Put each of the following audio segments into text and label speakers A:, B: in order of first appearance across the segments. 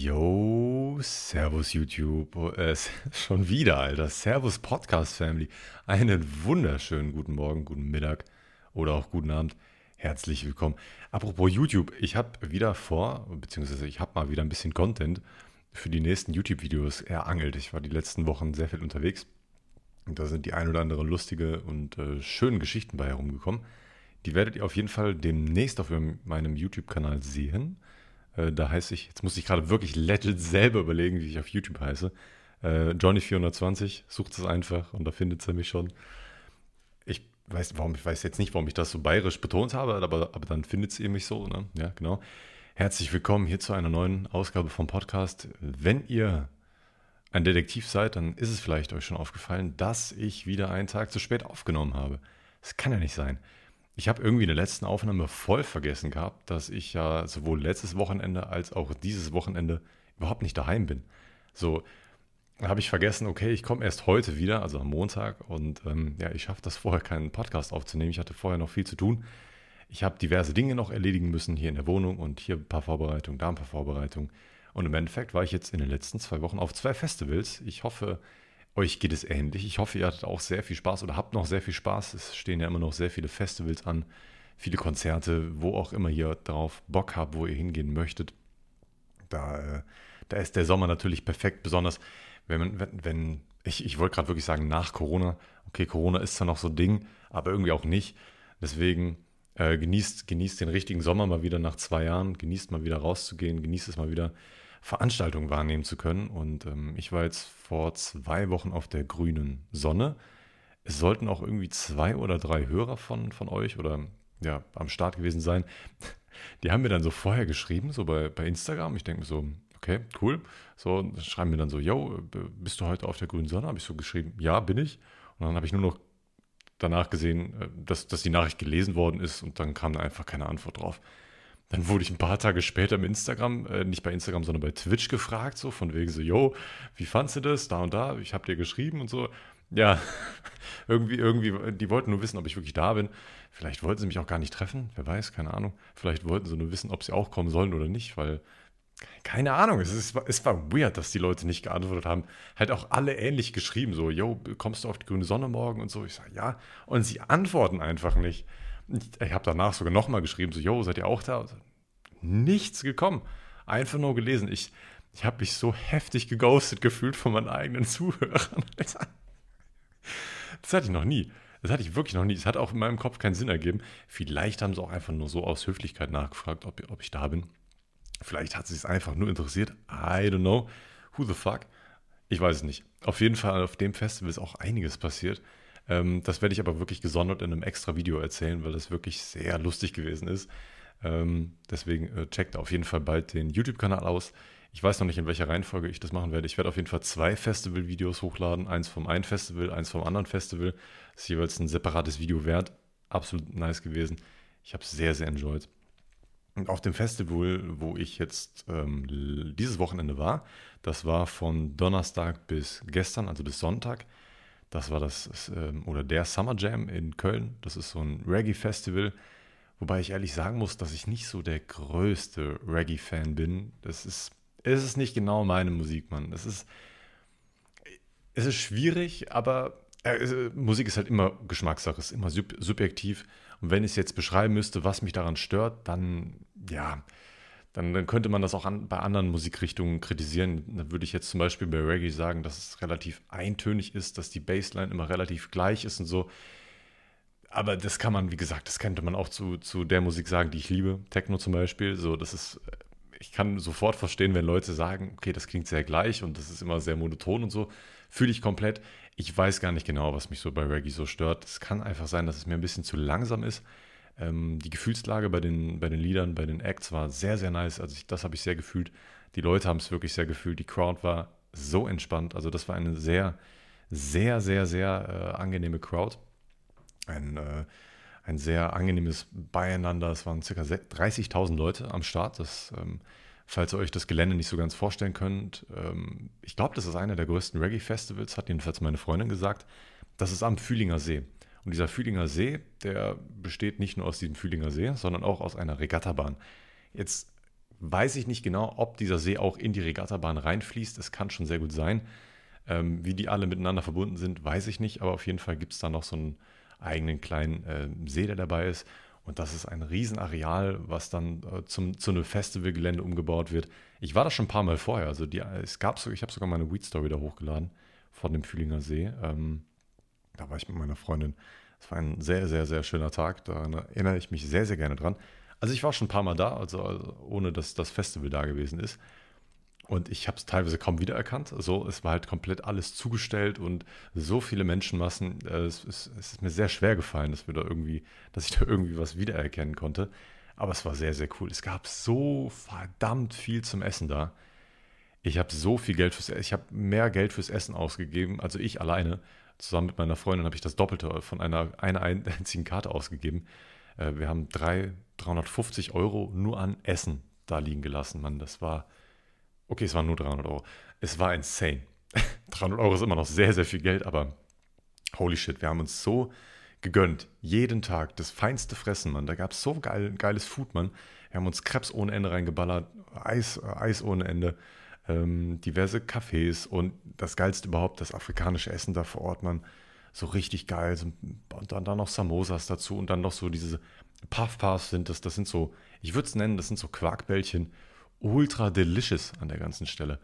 A: Yo, Servus YouTube, äh, schon wieder, Alter. Servus Podcast Family. Einen wunderschönen guten Morgen, guten Mittag oder auch guten Abend. Herzlich willkommen. Apropos YouTube, ich habe wieder vor, beziehungsweise ich habe mal wieder ein bisschen Content für die nächsten YouTube-Videos erangelt. Ich war die letzten Wochen sehr viel unterwegs und da sind die ein oder andere lustige und äh, schönen Geschichten bei herumgekommen. Die werdet ihr auf jeden Fall demnächst auf meinem YouTube-Kanal sehen. Äh, da heiße ich, jetzt muss ich gerade wirklich legit selber überlegen, wie ich auf YouTube heiße. Äh, Johnny420, sucht es einfach und da findet ihr mich schon. Ich weiß, warum, ich weiß jetzt nicht, warum ich das so bayerisch betont habe, aber, aber dann findet ihr mich so, ne? Ja, genau. Herzlich willkommen hier zu einer neuen Ausgabe vom Podcast. Wenn ihr ein Detektiv seid, dann ist es vielleicht euch schon aufgefallen, dass ich wieder einen Tag zu spät aufgenommen habe. Das kann ja nicht sein. Ich habe irgendwie in der letzten Aufnahme voll vergessen gehabt, dass ich ja sowohl letztes Wochenende als auch dieses Wochenende überhaupt nicht daheim bin. So habe ich vergessen, okay, ich komme erst heute wieder, also am Montag, und ähm, ja, ich schaffe das vorher, keinen Podcast aufzunehmen. Ich hatte vorher noch viel zu tun. Ich habe diverse Dinge noch erledigen müssen hier in der Wohnung und hier ein paar Vorbereitungen, da ein paar Vorbereitungen. Und im Endeffekt war ich jetzt in den letzten zwei Wochen auf zwei Festivals. Ich hoffe, euch geht es ähnlich. Ich hoffe, ihr hattet auch sehr viel Spaß oder habt noch sehr viel Spaß. Es stehen ja immer noch sehr viele Festivals an, viele Konzerte, wo auch immer ihr darauf Bock habt, wo ihr hingehen möchtet. Da, äh, da ist der Sommer natürlich perfekt, besonders wenn man, wenn, wenn ich, ich wollte gerade wirklich sagen, nach Corona. Okay, Corona ist zwar noch so ein Ding, aber irgendwie auch nicht. Deswegen äh, genießt, genießt den richtigen Sommer mal wieder nach zwei Jahren, genießt mal wieder rauszugehen, genießt es mal wieder Veranstaltungen wahrnehmen zu können. Und ähm, ich war jetzt vor zwei Wochen auf der grünen Sonne. Es sollten auch irgendwie zwei oder drei Hörer von, von euch oder ja, am Start gewesen sein. Die haben mir dann so vorher geschrieben, so bei, bei Instagram. Ich denke mir so, okay, cool. So, schreiben mir dann so, yo, bist du heute auf der grünen Sonne? Habe ich so geschrieben, ja, bin ich. Und dann habe ich nur noch danach gesehen, äh, dass, dass die Nachricht gelesen worden ist und dann kam da einfach keine Antwort drauf. Dann wurde ich ein paar Tage später im Instagram, äh, nicht bei Instagram, sondern bei Twitch gefragt, so von wegen so, yo, wie fandst du das? Da und da, ich habe dir geschrieben und so. Ja, irgendwie, irgendwie, die wollten nur wissen, ob ich wirklich da bin. Vielleicht wollten sie mich auch gar nicht treffen, wer weiß, keine Ahnung. Vielleicht wollten sie nur wissen, ob sie auch kommen sollen oder nicht, weil, keine Ahnung, es, ist, es war weird, dass die Leute nicht geantwortet haben. Halt auch alle ähnlich geschrieben, so, yo, kommst du auf die grüne Sonne morgen und so. Ich sage, ja. Und sie antworten einfach nicht. Ich, ich habe danach sogar nochmal geschrieben, so, yo, seid ihr auch da? Nichts gekommen. Einfach nur gelesen. Ich, ich habe mich so heftig geghostet gefühlt von meinen eigenen Zuhörern. Das hatte ich noch nie. Das hatte ich wirklich noch nie. Das hat auch in meinem Kopf keinen Sinn ergeben. Vielleicht haben sie auch einfach nur so aus Höflichkeit nachgefragt, ob, ob ich da bin. Vielleicht hat sie es einfach nur interessiert. I don't know. Who the fuck? Ich weiß es nicht. Auf jeden Fall auf dem Festival ist auch einiges passiert. Ähm, das werde ich aber wirklich gesondert in einem extra Video erzählen, weil das wirklich sehr lustig gewesen ist. Ähm, deswegen äh, checkt auf jeden Fall bald den YouTube-Kanal aus. Ich weiß noch nicht, in welcher Reihenfolge ich das machen werde. Ich werde auf jeden Fall zwei Festival-Videos hochladen. Eins vom einen Festival, eins vom anderen Festival. Das ist jeweils ein separates Video wert. Absolut nice gewesen. Ich habe es sehr, sehr enjoyed. Und auf dem Festival, wo ich jetzt ähm, dieses Wochenende war, das war von Donnerstag bis gestern, also bis Sonntag, das war das, ähm, oder der Summer Jam in Köln. Das ist so ein Reggae-Festival. Wobei ich ehrlich sagen muss, dass ich nicht so der größte Reggae-Fan bin. Das ist, es ist nicht genau meine Musik, Mann. Es ist, es ist schwierig, aber äh, Musik ist halt immer Geschmackssache, ist immer sub subjektiv. Und wenn ich es jetzt beschreiben müsste, was mich daran stört, dann, ja, dann, dann könnte man das auch an, bei anderen Musikrichtungen kritisieren. Dann würde ich jetzt zum Beispiel bei Reggae sagen, dass es relativ eintönig ist, dass die Bassline immer relativ gleich ist und so. Aber das kann man, wie gesagt, das könnte man auch zu, zu der Musik sagen, die ich liebe. Techno zum Beispiel. So, das ist, ich kann sofort verstehen, wenn Leute sagen, okay, das klingt sehr gleich und das ist immer sehr monoton und so. Fühle ich komplett. Ich weiß gar nicht genau, was mich so bei Reggae so stört. Es kann einfach sein, dass es mir ein bisschen zu langsam ist. Ähm, die Gefühlslage bei den, bei den Liedern, bei den Acts war sehr, sehr nice. Also ich, das habe ich sehr gefühlt. Die Leute haben es wirklich sehr gefühlt. Die Crowd war so entspannt. Also das war eine sehr, sehr, sehr, sehr äh, angenehme Crowd. Ein, äh, ein sehr angenehmes Beieinander. Es waren ca. 30.000 Leute am Start. Das, ähm, falls ihr euch das Gelände nicht so ganz vorstellen könnt, ähm, ich glaube, das ist einer der größten Reggae-Festivals, hat jedenfalls meine Freundin gesagt. Das ist am Fühlinger See. Und dieser Fühlinger See, der besteht nicht nur aus diesem Fühlinger See, sondern auch aus einer Regattabahn. Jetzt weiß ich nicht genau, ob dieser See auch in die Regattabahn reinfließt. Es kann schon sehr gut sein. Ähm, wie die alle miteinander verbunden sind, weiß ich nicht, aber auf jeden Fall gibt es da noch so einen eigenen kleinen äh, See, der dabei ist. Und das ist ein Riesenareal, was dann äh, zum, zu einem Festivalgelände umgebaut wird. Ich war da schon ein paar Mal vorher. Also die, es gab so, ich habe sogar meine Weed Story da hochgeladen von dem Fühlinger See. Ähm, da war ich mit meiner Freundin. Es war ein sehr, sehr, sehr schöner Tag. Da erinnere ich mich sehr, sehr gerne dran. Also ich war schon ein paar Mal da, also, also ohne dass das Festival da gewesen ist. Und ich habe es teilweise kaum wiedererkannt. So, es war halt komplett alles zugestellt und so viele Menschenmassen. Äh, es, es, es, ist mir sehr schwer gefallen, dass wir da irgendwie, dass ich da irgendwie was wiedererkennen konnte. Aber es war sehr, sehr cool. Es gab so verdammt viel zum Essen da. Ich habe so viel Geld fürs Essen, ich habe mehr Geld fürs Essen ausgegeben, also ich alleine. Zusammen mit meiner Freundin habe ich das Doppelte von einer, einer einzigen Karte ausgegeben. Äh, wir haben drei, 350 Euro nur an Essen da liegen gelassen, Mann. Das war Okay, es waren nur 300 Euro. Es war insane. 300 Euro ist immer noch sehr, sehr viel Geld, aber holy shit, wir haben uns so gegönnt. Jeden Tag das feinste Fressen, Mann. Da gab es so geil, geiles Food, Mann. Wir haben uns Krebs ohne Ende reingeballert, Eis, Eis ohne Ende, ähm, diverse Cafés und das Geilste überhaupt, das afrikanische Essen da vor Ort, Mann. So richtig geil. Und dann, dann noch Samosas dazu und dann noch so diese Puff-Puffs sind das. Das sind so, ich würde es nennen, das sind so Quarkbällchen ultra delicious an der ganzen Stelle.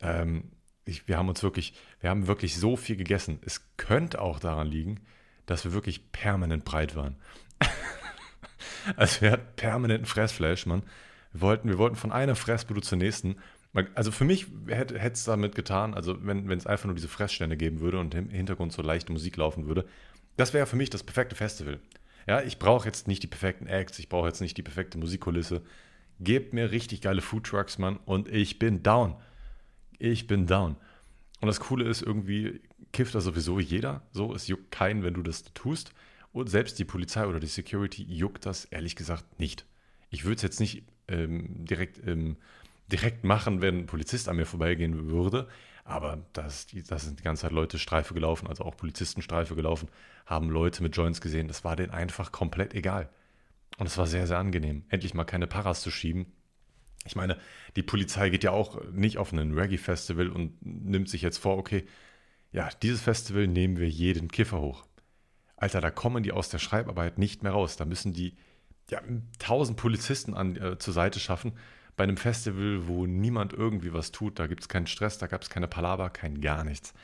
A: Ähm, ich, wir haben uns wirklich, wir haben wirklich so viel gegessen. Es könnte auch daran liegen, dass wir wirklich permanent breit waren. also wir hatten permanenten Fressflash, Mann. Wir wollten, wir wollten von einer Fressbude zur nächsten. Also für mich hätte es damit getan, also wenn, es einfach nur diese Fressstände geben würde und im Hintergrund so leichte Musik laufen würde, das wäre für mich das perfekte Festival. Ja, ich brauche jetzt nicht die perfekten Acts, ich brauche jetzt nicht die perfekte Musikkulisse. Gebt mir richtig geile Foodtrucks, Mann, und ich bin down. Ich bin down. Und das Coole ist, irgendwie kifft da sowieso jeder. So, es juckt keinen, wenn du das tust. Und selbst die Polizei oder die Security juckt das ehrlich gesagt nicht. Ich würde es jetzt nicht ähm, direkt, ähm, direkt machen, wenn ein Polizist an mir vorbeigehen würde. Aber das, da sind die ganze Zeit Leute Streife gelaufen, also auch Polizisten Streife gelaufen, haben Leute mit Joints gesehen. Das war denen einfach komplett egal. Und es war sehr, sehr angenehm, endlich mal keine Paras zu schieben. Ich meine, die Polizei geht ja auch nicht auf ein Reggae-Festival und nimmt sich jetzt vor, okay, ja, dieses Festival nehmen wir jeden Kiffer hoch. Alter, da kommen die aus der Schreibarbeit nicht mehr raus. Da müssen die ja, tausend Polizisten an, äh, zur Seite schaffen. Bei einem Festival, wo niemand irgendwie was tut, da gibt es keinen Stress, da gab es keine Palaver, kein gar nichts.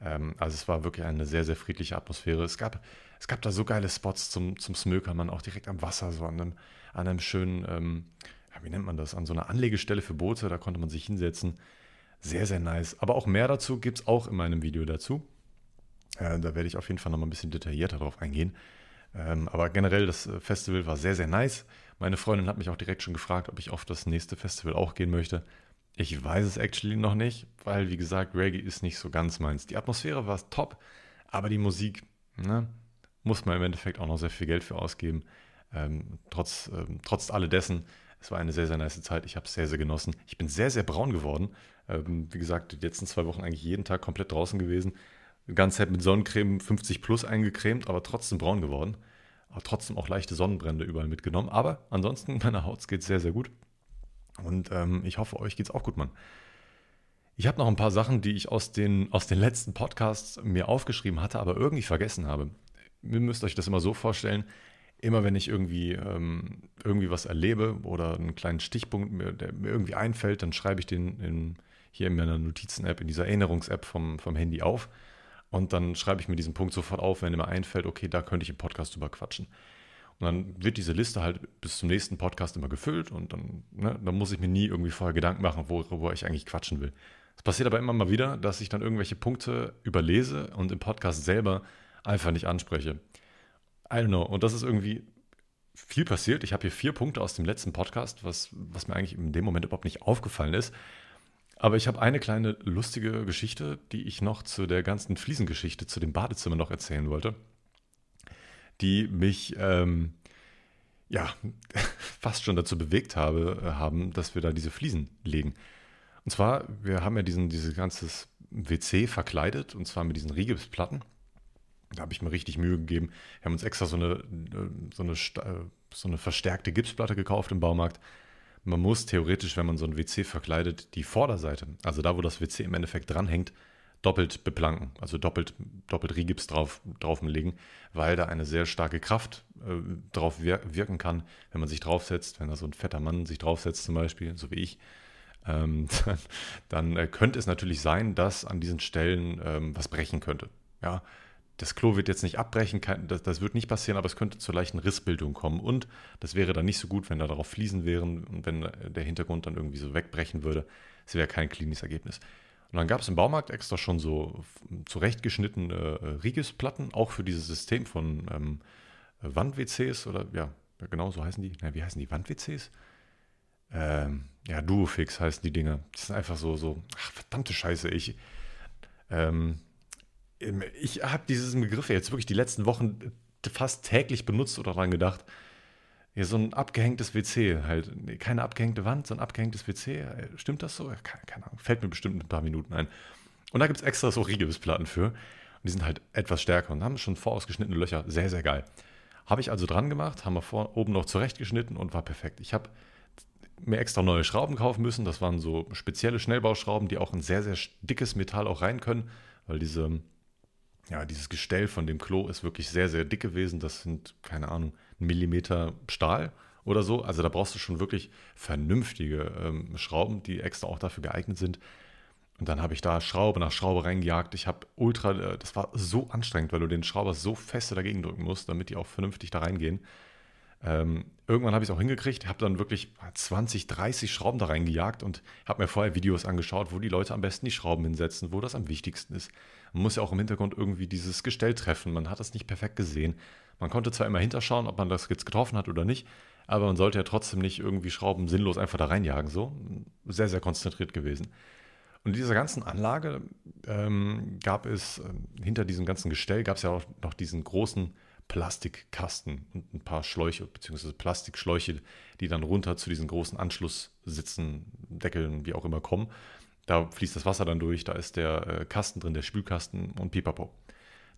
A: Ähm, also es war wirklich eine sehr, sehr friedliche Atmosphäre. Es gab es gab da so geile Spots zum, zum Smökern, auch direkt am Wasser, so an einem, an einem schönen, ähm, wie nennt man das, an so einer Anlegestelle für Boote, da konnte man sich hinsetzen. Sehr, sehr nice. Aber auch mehr dazu gibt es auch in meinem Video dazu. Äh, da werde ich auf jeden Fall nochmal ein bisschen detaillierter drauf eingehen. Ähm, aber generell, das äh, Festival war sehr, sehr nice. Meine Freundin hat mich auch direkt schon gefragt, ob ich auf das nächste Festival auch gehen möchte. Ich weiß es actually noch nicht, weil, wie gesagt, Reggae ist nicht so ganz meins. Die Atmosphäre war top, aber die Musik, ne, muss man im Endeffekt auch noch sehr viel Geld für ausgeben. Ähm, trotz, ähm, trotz alledessen, es war eine sehr, sehr nice Zeit. Ich habe es sehr, sehr genossen. Ich bin sehr, sehr braun geworden. Ähm, wie gesagt, die letzten zwei Wochen eigentlich jeden Tag komplett draußen gewesen. Die ganze Zeit mit Sonnencreme 50 plus eingecremt, aber trotzdem braun geworden. Aber trotzdem auch leichte Sonnenbrände überall mitgenommen. Aber ansonsten, meiner Haut geht sehr, sehr gut. Und ähm, ich hoffe, euch geht es auch gut, Mann. Ich habe noch ein paar Sachen, die ich aus den, aus den letzten Podcasts mir aufgeschrieben hatte, aber irgendwie vergessen habe ihr müsst euch das immer so vorstellen, immer wenn ich irgendwie, ähm, irgendwie was erlebe oder einen kleinen Stichpunkt, mir, der mir irgendwie einfällt, dann schreibe ich den in, hier in meiner Notizen-App, in dieser Erinnerungs-App vom, vom Handy auf. Und dann schreibe ich mir diesen Punkt sofort auf, wenn mir einfällt, okay, da könnte ich im Podcast drüber quatschen. Und dann wird diese Liste halt bis zum nächsten Podcast immer gefüllt und dann, ne, dann muss ich mir nie irgendwie vorher Gedanken machen, worüber ich eigentlich quatschen will. Es passiert aber immer mal wieder, dass ich dann irgendwelche Punkte überlese und im Podcast selber einfach nicht anspreche. I don't know. Und das ist irgendwie viel passiert. Ich habe hier vier Punkte aus dem letzten Podcast, was, was mir eigentlich in dem Moment überhaupt nicht aufgefallen ist. Aber ich habe eine kleine lustige Geschichte, die ich noch zu der ganzen Fliesengeschichte, zu dem Badezimmer noch erzählen wollte, die mich ähm, ja fast schon dazu bewegt habe, äh, haben, dass wir da diese Fliesen legen. Und zwar, wir haben ja diesen, dieses ganze WC verkleidet, und zwar mit diesen Rigipsplatten. Da habe ich mir richtig Mühe gegeben. Wir haben uns extra so eine, so eine, so eine verstärkte Gipsplatte gekauft im Baumarkt. Man muss theoretisch, wenn man so ein WC verkleidet, die Vorderseite, also da, wo das WC im Endeffekt dranhängt, doppelt beplanken, also doppelt, doppelt Rigips drauf, drauflegen, weil da eine sehr starke Kraft äh, drauf wir wirken kann, wenn man sich draufsetzt, wenn da so ein fetter Mann sich draufsetzt zum Beispiel, so wie ich, ähm, dann, dann äh, könnte es natürlich sein, dass an diesen Stellen ähm, was brechen könnte. Ja, das Klo wird jetzt nicht abbrechen, das, das, wird nicht passieren, aber es könnte zur leichten Rissbildung kommen. Und das wäre dann nicht so gut, wenn da darauf Fliesen wären und wenn der Hintergrund dann irgendwie so wegbrechen würde. Es wäre kein cleanes Ergebnis. Und dann gab es im Baumarkt extra schon so zurechtgeschnittene äh, Rigisplatten, auch für dieses System von ähm, Wand-WCs oder ja, genau so heißen die. Na, wie heißen die Wand-WCs? Ähm, ja, Duofix heißen die Dinger. Die sind einfach so, so, ach, verdammte Scheiße, ich. Ähm, ich habe diesen Begriff jetzt wirklich die letzten Wochen fast täglich benutzt oder daran gedacht. Ja, so ein abgehängtes WC, halt. Keine abgehängte Wand, so ein abgehängtes WC. Stimmt das so? Keine, keine Ahnung. Fällt mir bestimmt in ein paar Minuten ein. Und da gibt es extra so Rigibusplatten für. Und die sind halt etwas stärker und haben schon vorausgeschnittene Löcher. Sehr, sehr geil. Habe ich also dran gemacht, haben wir vor, oben noch zurechtgeschnitten und war perfekt. Ich habe mir extra neue Schrauben kaufen müssen. Das waren so spezielle Schnellbauschrauben, die auch in sehr, sehr dickes Metall auch rein können, weil diese ja, dieses Gestell von dem Klo ist wirklich sehr, sehr dick gewesen. Das sind, keine Ahnung, ein Millimeter Stahl oder so. Also da brauchst du schon wirklich vernünftige ähm, Schrauben, die extra auch dafür geeignet sind. Und dann habe ich da Schraube nach Schraube reingejagt. Ich habe ultra, äh, das war so anstrengend, weil du den Schrauber so feste dagegen drücken musst, damit die auch vernünftig da reingehen. Ähm, irgendwann habe ich es auch hingekriegt, habe dann wirklich 20, 30 Schrauben da reingejagt und habe mir vorher Videos angeschaut, wo die Leute am besten die Schrauben hinsetzen, wo das am wichtigsten ist. Man muss ja auch im Hintergrund irgendwie dieses Gestell treffen. Man hat das nicht perfekt gesehen. Man konnte zwar immer hinterschauen, ob man das jetzt getroffen hat oder nicht, aber man sollte ja trotzdem nicht irgendwie Schrauben sinnlos einfach da reinjagen. So sehr, sehr konzentriert gewesen. Und in dieser ganzen Anlage ähm, gab es, äh, hinter diesem ganzen Gestell gab es ja auch noch diesen großen Plastikkasten und ein paar Schläuche, beziehungsweise Plastikschläuche, die dann runter zu diesen großen Anschlusssitzen, Deckeln, wie auch immer kommen. Da fließt das Wasser dann durch, da ist der äh, Kasten drin, der Spülkasten und pipapo.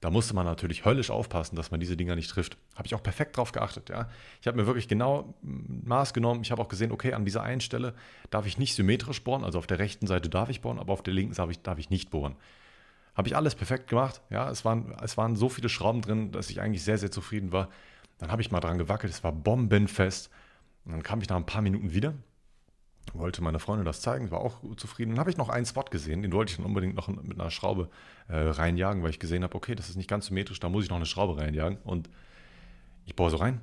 A: Da musste man natürlich höllisch aufpassen, dass man diese Dinger nicht trifft. Habe ich auch perfekt drauf geachtet. Ja. Ich habe mir wirklich genau Maß genommen. Ich habe auch gesehen, okay, an dieser einen Stelle darf ich nicht symmetrisch bohren. Also auf der rechten Seite darf ich bohren, aber auf der linken darf ich, darf ich nicht bohren. Habe ich alles perfekt gemacht. Ja, es waren, es waren so viele Schrauben drin, dass ich eigentlich sehr, sehr zufrieden war. Dann habe ich mal dran gewackelt. Es war bombenfest. Und dann kam ich nach ein paar Minuten wieder wollte meine Freundin das zeigen, war auch zufrieden. Dann habe ich noch einen Spot gesehen, den wollte ich dann unbedingt noch mit einer Schraube äh, reinjagen, weil ich gesehen habe, okay, das ist nicht ganz symmetrisch, da muss ich noch eine Schraube reinjagen. Und ich bohre so rein.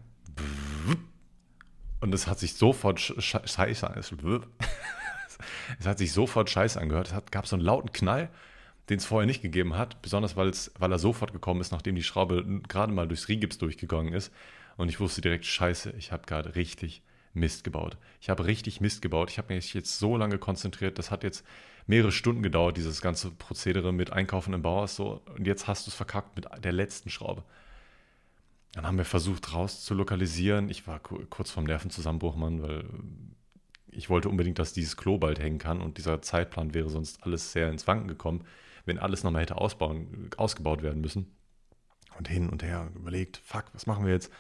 A: Und es hat sich sofort scheiße es hat sich sofort scheiße angehört. Es hat, gab so einen lauten Knall, den es vorher nicht gegeben hat, besonders weil, es, weil er sofort gekommen ist, nachdem die Schraube gerade mal durchs Rigips durchgegangen ist. Und ich wusste direkt, scheiße, ich habe gerade richtig Mist gebaut. Ich habe richtig Mist gebaut. Ich habe mich jetzt so lange konzentriert. Das hat jetzt mehrere Stunden gedauert, dieses ganze Prozedere mit Einkaufen im Bauhaus. So. Und jetzt hast du es verkackt mit der letzten Schraube. Dann haben wir versucht, raus zu lokalisieren. Ich war kurz vorm Nervenzusammenbruch, Mann, weil ich wollte unbedingt, dass dieses Klo bald hängen kann. Und dieser Zeitplan wäre sonst alles sehr ins Wanken gekommen, wenn alles nochmal hätte ausbauen, ausgebaut werden müssen. Und hin und her überlegt, fuck, was machen wir jetzt?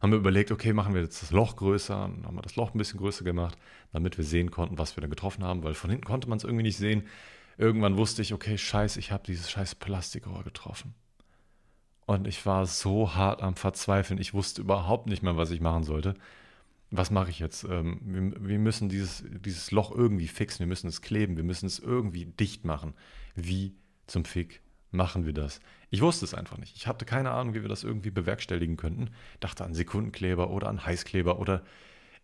A: Haben wir überlegt, okay, machen wir jetzt das Loch größer, dann haben wir das Loch ein bisschen größer gemacht, damit wir sehen konnten, was wir da getroffen haben, weil von hinten konnte man es irgendwie nicht sehen. Irgendwann wusste ich, okay, scheiße, ich habe dieses scheiß Plastikrohr getroffen. Und ich war so hart am Verzweifeln, ich wusste überhaupt nicht mehr, was ich machen sollte. Was mache ich jetzt? Ähm, wir, wir müssen dieses, dieses Loch irgendwie fixen, wir müssen es kleben, wir müssen es irgendwie dicht machen. Wie zum Fick machen wir das? Ich wusste es einfach nicht. Ich hatte keine Ahnung, wie wir das irgendwie bewerkstelligen könnten. Dachte an Sekundenkleber oder an Heißkleber oder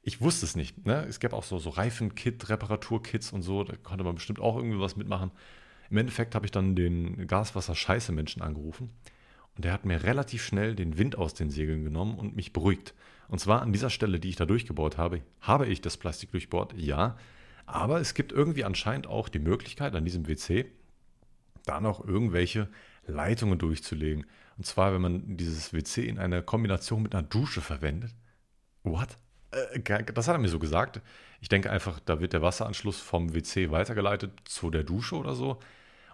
A: ich wusste es nicht. Ne? Es gab auch so, so Reifenkit, Reparaturkits und so, da konnte man bestimmt auch irgendwie was mitmachen. Im Endeffekt habe ich dann den Gaswasser-Scheiße-Menschen angerufen und der hat mir relativ schnell den Wind aus den Segeln genommen und mich beruhigt. Und zwar an dieser Stelle, die ich da durchgebohrt habe, habe ich das Plastik durchbohrt, ja. Aber es gibt irgendwie anscheinend auch die Möglichkeit an diesem WC, da noch irgendwelche Leitungen durchzulegen. Und zwar, wenn man dieses WC in einer Kombination mit einer Dusche verwendet. What? Äh, das hat er mir so gesagt. Ich denke einfach, da wird der Wasseranschluss vom WC weitergeleitet zu der Dusche oder so.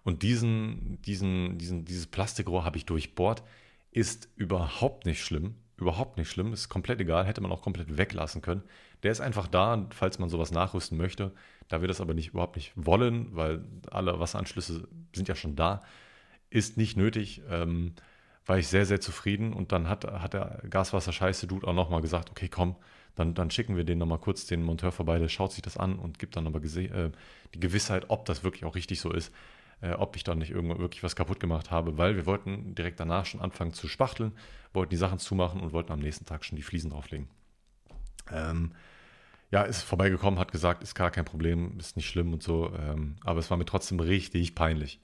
A: Und diesen, diesen, diesen, dieses Plastikrohr habe ich durchbohrt. Ist überhaupt nicht schlimm. überhaupt nicht schlimm, ist komplett egal, hätte man auch komplett weglassen können. Der ist einfach da, falls man sowas nachrüsten möchte. Da wir das aber nicht überhaupt nicht wollen, weil alle Wasseranschlüsse sind ja schon da, ist nicht nötig. Ähm, war ich sehr, sehr zufrieden und dann hat, hat der Gaswasser-Scheiße-Dude auch nochmal gesagt, okay, komm, dann, dann schicken wir den nochmal kurz den Monteur vorbei, der schaut sich das an und gibt dann aber äh, die Gewissheit, ob das wirklich auch richtig so ist, äh, ob ich dann nicht irgendwo wirklich was kaputt gemacht habe, weil wir wollten direkt danach schon anfangen zu spachteln, wollten die Sachen zumachen und wollten am nächsten Tag schon die Fliesen drauflegen. Ähm, ja, ist vorbeigekommen, hat gesagt, ist gar kein Problem, ist nicht schlimm und so, ähm, aber es war mir trotzdem richtig peinlich.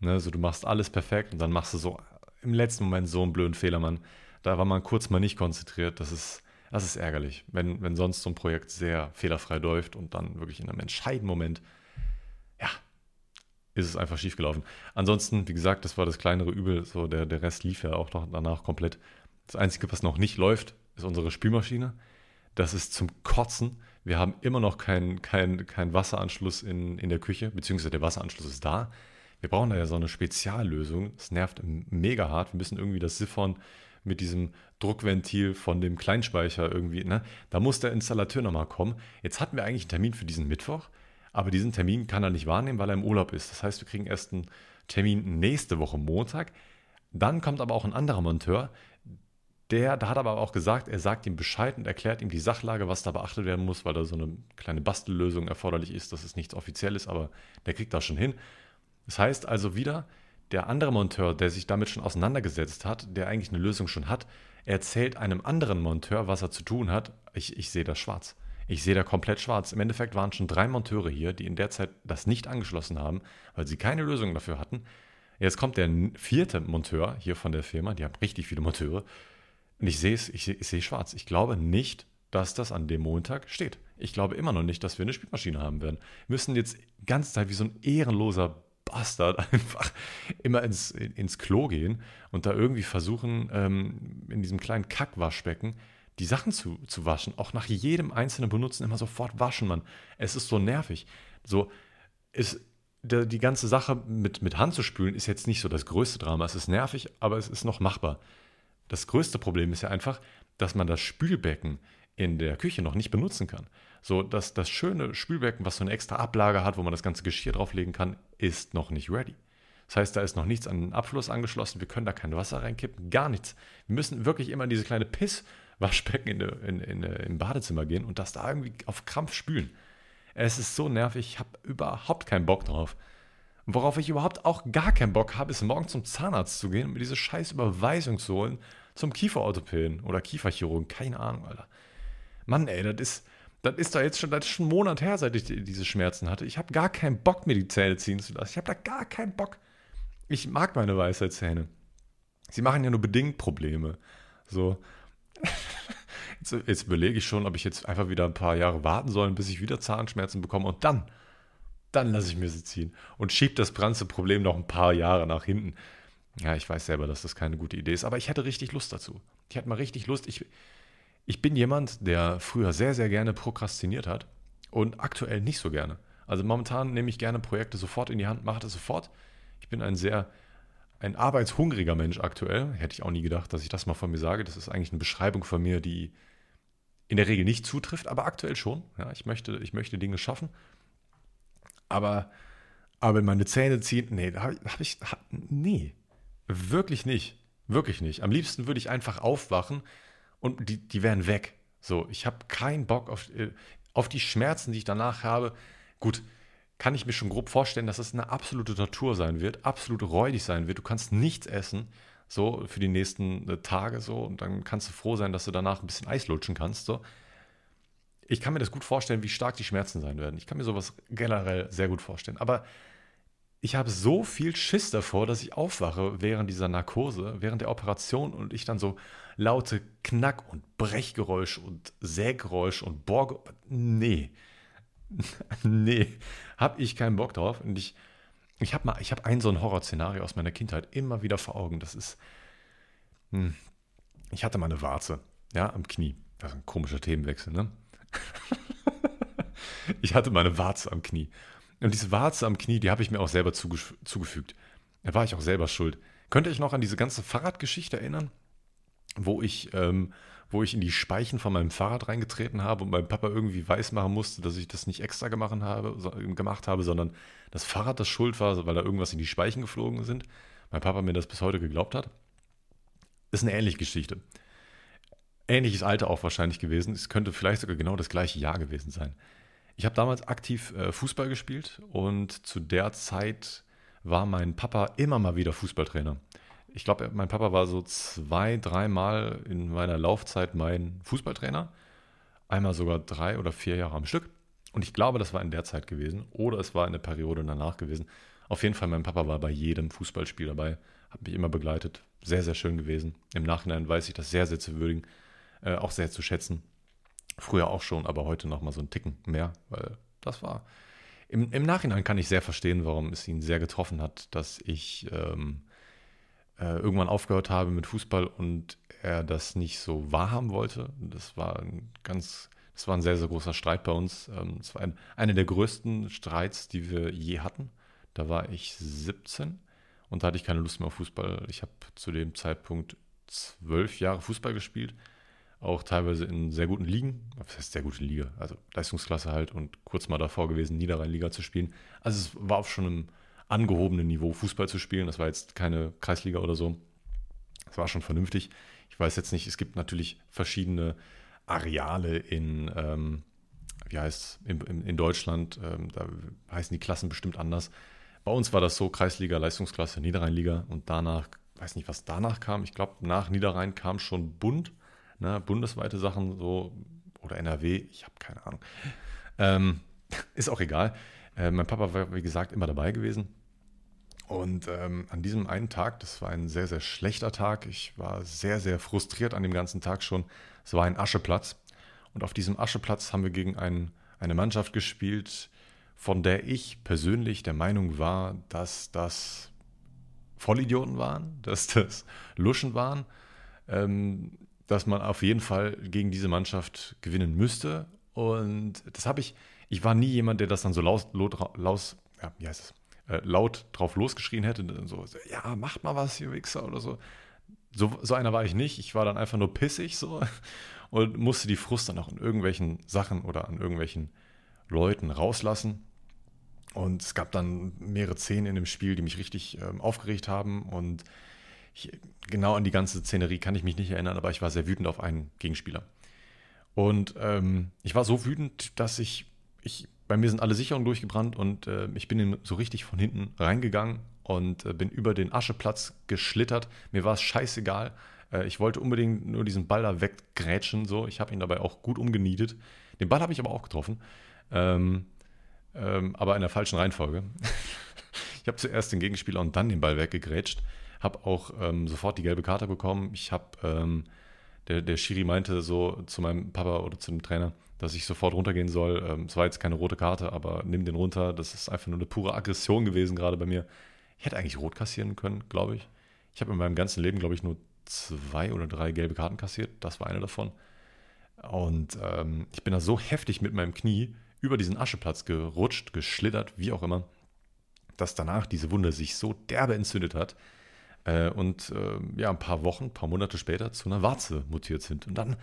A: Ne? So, du machst alles perfekt und dann machst du so im letzten Moment so einen blöden Fehler, Mann. Da war man kurz mal nicht konzentriert. Das ist, das ist ärgerlich, wenn, wenn sonst so ein Projekt sehr fehlerfrei läuft und dann wirklich in einem entscheidenden Moment, ja, ist es einfach schiefgelaufen. Ansonsten, wie gesagt, das war das kleinere Übel. So der, der Rest lief ja auch noch danach komplett. Das Einzige, was noch nicht läuft, ist unsere Spülmaschine. Das ist zum Kotzen. Wir haben immer noch keinen kein, kein Wasseranschluss in, in der Küche, beziehungsweise der Wasseranschluss ist da. Wir brauchen da ja so eine Speziallösung. Es nervt mega hart. Wir müssen irgendwie das Siphon mit diesem Druckventil von dem Kleinspeicher irgendwie, ne? Da muss der Installateur nochmal kommen. Jetzt hatten wir eigentlich einen Termin für diesen Mittwoch, aber diesen Termin kann er nicht wahrnehmen, weil er im Urlaub ist. Das heißt, wir kriegen erst einen Termin nächste Woche Montag. Dann kommt aber auch ein anderer Monteur, der, da hat aber auch gesagt, er sagt ihm Bescheid und erklärt ihm die Sachlage, was da beachtet werden muss, weil da so eine kleine Bastellösung erforderlich ist. Das ist nichts Offizielles, aber der kriegt das schon hin. Das heißt also wieder, der andere Monteur, der sich damit schon auseinandergesetzt hat, der eigentlich eine Lösung schon hat, erzählt einem anderen Monteur, was er zu tun hat. Ich, ich sehe das schwarz. Ich sehe da komplett schwarz. Im Endeffekt waren schon drei Monteure hier, die in der Zeit das nicht angeschlossen haben, weil sie keine Lösung dafür hatten. Jetzt kommt der vierte Monteur hier von der Firma, die haben richtig viele Monteure. Und ich sehe es, ich sehe, ich sehe schwarz. Ich glaube nicht, dass das an dem Montag steht. Ich glaube immer noch nicht, dass wir eine Spielmaschine haben werden. Wir müssen jetzt die ganze Zeit wie so ein ehrenloser Bastard einfach immer ins, ins Klo gehen und da irgendwie versuchen, ähm, in diesem kleinen Kackwaschbecken die Sachen zu, zu waschen. Auch nach jedem einzelnen Benutzen immer sofort waschen, man. Es ist so nervig. So, ist, der, die ganze Sache mit, mit Hand zu spülen ist jetzt nicht so das größte Drama. Es ist nervig, aber es ist noch machbar. Das größte Problem ist ja einfach, dass man das Spülbecken in der Küche noch nicht benutzen kann. So, dass das schöne Spülbecken, was so eine extra Ablage hat, wo man das ganze Geschirr drauflegen kann, ist noch nicht ready. Das heißt, da ist noch nichts an den Abfluss angeschlossen. Wir können da kein Wasser reinkippen, gar nichts. Wir müssen wirklich immer in diese kleine Pisswaschbecken in, in, in, im Badezimmer gehen und das da irgendwie auf Krampf spülen. Es ist so nervig, ich habe überhaupt keinen Bock drauf. Worauf ich überhaupt auch gar keinen Bock habe, ist morgen zum Zahnarzt zu gehen und mir diese scheiß Überweisung zu holen zum Kieferorthopäden oder Kieferchirurgen. Keine Ahnung, Alter. Mann, ey, das ist, das ist da jetzt schon, das ist schon einen Monat her, seit ich diese Schmerzen hatte. Ich habe gar keinen Bock, mir die Zähne ziehen zu lassen. Ich habe da gar keinen Bock. Ich mag meine Weisheitszähne. Sie machen ja nur bedingt Probleme. So. Jetzt, jetzt, überlege ich schon, ob ich jetzt einfach wieder ein paar Jahre warten soll, bis ich wieder Zahnschmerzen bekomme und dann, dann lasse ich mir sie ziehen und schiebe das ganze Problem noch ein paar Jahre nach hinten. Ja, ich weiß selber, dass das keine gute Idee ist, aber ich hätte richtig Lust dazu. Ich hätte mal richtig Lust. Ich, ich bin jemand, der früher sehr, sehr gerne prokrastiniert hat und aktuell nicht so gerne. Also momentan nehme ich gerne Projekte sofort in die Hand, mache das sofort. Ich bin ein sehr ein arbeitshungriger Mensch aktuell. Hätte ich auch nie gedacht, dass ich das mal von mir sage. Das ist eigentlich eine Beschreibung von mir, die in der Regel nicht zutrifft, aber aktuell schon. Ja, ich, möchte, ich möchte Dinge schaffen. Aber, aber meine Zähne ziehen, nee, habe hab ich, hab, nee, wirklich nicht. Wirklich nicht. Am liebsten würde ich einfach aufwachen und die, die wären weg. So, ich habe keinen Bock auf, äh, auf die Schmerzen, die ich danach habe. Gut, kann ich mir schon grob vorstellen, dass es eine absolute Tortur sein wird, absolut räudig sein wird. Du kannst nichts essen, so für die nächsten äh, Tage so, und dann kannst du froh sein, dass du danach ein bisschen Eis lutschen kannst. So. Ich kann mir das gut vorstellen, wie stark die Schmerzen sein werden. Ich kann mir sowas generell sehr gut vorstellen. Aber ich habe so viel Schiss davor, dass ich aufwache während dieser Narkose, während der Operation und ich dann so laute Knack- und Brechgeräusch und Sägeräusch und Bohr. Nee. nee. Hab ich keinen Bock drauf. Und ich, ich habe habe ein so ein Horrorszenario aus meiner Kindheit immer wieder vor Augen. Das ist. Hm, ich hatte mal eine Warze, ja, am Knie. Das ist ein komischer Themenwechsel, ne? ich hatte meine Warze am Knie. Und diese Warze am Knie, die habe ich mir auch selber zugefügt. Da war ich auch selber schuld. Könnt ihr euch noch an diese ganze Fahrradgeschichte erinnern? wo ich, ähm, wo ich in die Speichen von meinem Fahrrad reingetreten habe und meinem Papa irgendwie weismachen musste, dass ich das nicht extra gemacht habe, so, gemacht habe, sondern das Fahrrad das schuld war, weil da irgendwas in die Speichen geflogen sind. Mein Papa mir das bis heute geglaubt hat. Ist eine ähnliche Geschichte. Ähnliches Alter auch wahrscheinlich gewesen. Es könnte vielleicht sogar genau das gleiche Jahr gewesen sein. Ich habe damals aktiv äh, Fußball gespielt und zu der Zeit war mein Papa immer mal wieder Fußballtrainer. Ich glaube, mein Papa war so zwei, dreimal in meiner Laufzeit mein Fußballtrainer. Einmal sogar drei oder vier Jahre am Stück. Und ich glaube, das war in der Zeit gewesen. Oder es war in der Periode danach gewesen. Auf jeden Fall, mein Papa war bei jedem Fußballspiel dabei, hat mich immer begleitet. Sehr, sehr schön gewesen. Im Nachhinein weiß ich das sehr, sehr zu würdigen, äh, auch sehr zu schätzen. Früher auch schon, aber heute nochmal so ein Ticken mehr, weil das war. Im, Im, Nachhinein kann ich sehr verstehen, warum es ihn sehr getroffen hat, dass ich ähm, äh, irgendwann aufgehört habe mit Fußball und er das nicht so wahrhaben wollte. Das war ein ganz, das war ein sehr, sehr großer Streit bei uns. Ähm, es war ein, einer der größten Streits, die wir je hatten. Da war ich 17 und da hatte ich keine Lust mehr auf Fußball. Ich habe zu dem Zeitpunkt zwölf Jahre Fußball gespielt, auch teilweise in sehr guten Ligen. Was heißt sehr gute Liga? Also Leistungsklasse halt und kurz mal davor gewesen, Niederrheinliga zu spielen. Also es war auf schon einem angehobenen Niveau Fußball zu spielen. Das war jetzt keine Kreisliga oder so. Das war schon vernünftig. Ich weiß jetzt nicht, es gibt natürlich verschiedene Areale in, ähm, wie heißt in, in Deutschland, ähm, da heißen die Klassen bestimmt anders. Bei uns war das so, Kreisliga, Leistungsklasse, Niederrheinliga und danach, weiß nicht, was danach kam. Ich glaube, nach Niederrhein kam schon Bund, ne, bundesweite Sachen so, oder NRW, ich habe keine Ahnung. Ähm, ist auch egal. Äh, mein Papa war, wie gesagt, immer dabei gewesen. Und ähm, an diesem einen Tag, das war ein sehr, sehr schlechter Tag, ich war sehr, sehr frustriert an dem ganzen Tag schon. Es war ein Ascheplatz. Und auf diesem Ascheplatz haben wir gegen ein, eine Mannschaft gespielt, von der ich persönlich der Meinung war, dass das Vollidioten waren, dass das Luschen waren, ähm, dass man auf jeden Fall gegen diese Mannschaft gewinnen müsste. Und das habe ich, ich war nie jemand, der das dann so laut, laut, laut ja, wie heißt es, äh, laut drauf losgeschrien hätte, so, ja, macht mal was, ihr Wichser oder so. so. So einer war ich nicht. Ich war dann einfach nur pissig so und musste die Frust dann auch in irgendwelchen Sachen oder an irgendwelchen Leuten rauslassen. Und es gab dann mehrere Szenen in dem Spiel, die mich richtig ähm, aufgeregt haben. Und ich, genau an die ganze Szenerie kann ich mich nicht erinnern, aber ich war sehr wütend auf einen Gegenspieler. Und ähm, ich war so wütend, dass ich, ich, bei mir sind alle Sicherungen durchgebrannt und äh, ich bin so richtig von hinten reingegangen und äh, bin über den Ascheplatz geschlittert. Mir war es scheißegal. Äh, ich wollte unbedingt nur diesen Ball da weggrätschen. So. Ich habe ihn dabei auch gut umgenietet. Den Ball habe ich aber auch getroffen. Ähm, ähm, aber in der falschen Reihenfolge. ich habe zuerst den Gegenspieler und dann den Ball weggegrätscht, habe auch ähm, sofort die gelbe Karte bekommen. Ich habe, ähm, der, der Schiri meinte so zu meinem Papa oder zu dem Trainer, dass ich sofort runtergehen soll. Ähm, es war jetzt keine rote Karte, aber nimm den runter. Das ist einfach nur eine pure Aggression gewesen gerade bei mir. Ich hätte eigentlich rot kassieren können, glaube ich. Ich habe in meinem ganzen Leben, glaube ich, nur zwei oder drei gelbe Karten kassiert. Das war eine davon. Und ähm, ich bin da so heftig mit meinem Knie über diesen Ascheplatz gerutscht, geschlittert, wie auch immer, dass danach diese Wunde sich so derbe entzündet hat äh, und äh, ja, ein paar Wochen, ein paar Monate später zu einer Warze mutiert sind. Und dann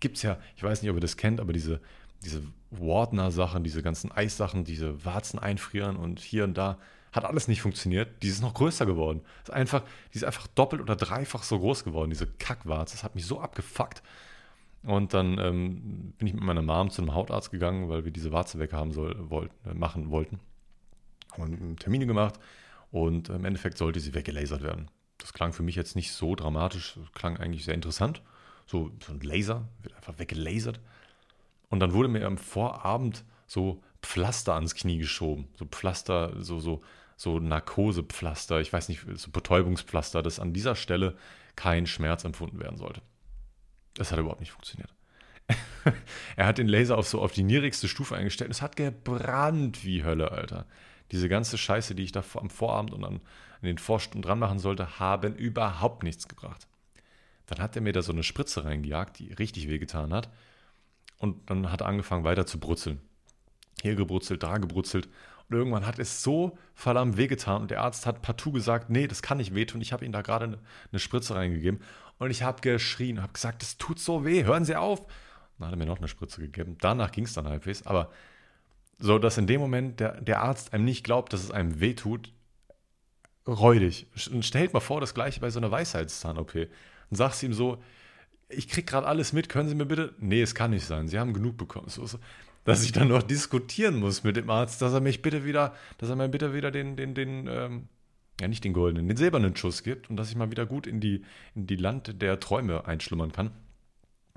A: gibt es ja, ich weiß nicht, ob ihr das kennt, aber diese, diese Wardner-Sachen, diese ganzen Eissachen, diese Warzen einfrieren und hier und da, hat alles nicht funktioniert. Die ist noch größer geworden. Ist einfach, die ist einfach doppelt oder dreifach so groß geworden, diese Kackwarze. Das hat mich so abgefuckt. Und dann ähm, bin ich mit meiner Mom zu einem Hautarzt gegangen, weil wir diese Warze weghaben soll, wollten, äh, machen wollten. Und Termine gemacht und im Endeffekt sollte sie weggelasert werden. Das klang für mich jetzt nicht so dramatisch, klang eigentlich sehr interessant. So, so ein Laser wird einfach weggelasert. Und dann wurde mir am Vorabend so Pflaster ans Knie geschoben. So Pflaster, so, so, so Narkosepflaster, ich weiß nicht, so Betäubungspflaster, dass an dieser Stelle kein Schmerz empfunden werden sollte. Das hat überhaupt nicht funktioniert. er hat den Laser auf so auf die niedrigste Stufe eingestellt. Es hat gebrannt wie Hölle, Alter. Diese ganze Scheiße, die ich da am Vorabend und an, an den Vorstunden dran machen sollte, haben überhaupt nichts gebracht. Dann hat er mir da so eine Spritze reingejagt, die richtig wehgetan hat. Und dann hat er angefangen weiter zu brutzeln. Hier gebrutzelt, da gebrutzelt. Und Und irgendwann hat es so verdammt wehgetan und der Arzt hat partout gesagt, nee, das kann nicht wehtun. Ich habe ihm da gerade eine, eine, Spritze reingegeben und ich habe geschrien, habe gesagt, das tut so weh, hören Sie auf. Dann hat er mir noch eine Spritze gegeben. Danach ging es dann halbwegs, aber so, dass in dem Moment der, der Arzt einem nicht glaubt, dass es einem wehtut, räudig. Und stellt mal vor, das gleiche bei so einer Weisheitszahn-OP. Dann sagst ihm so, ich krieg gerade alles mit, können Sie mir bitte? Nee, es kann nicht sein, Sie haben genug bekommen. So, so, dass ich dann noch diskutieren muss mit dem Arzt, dass er mich bitte wieder, dass er mir bitte wieder den, den, den, ähm, ja nicht den goldenen, den silbernen Schuss gibt und dass ich mal wieder gut in die, in die Land der Träume einschlummern kann.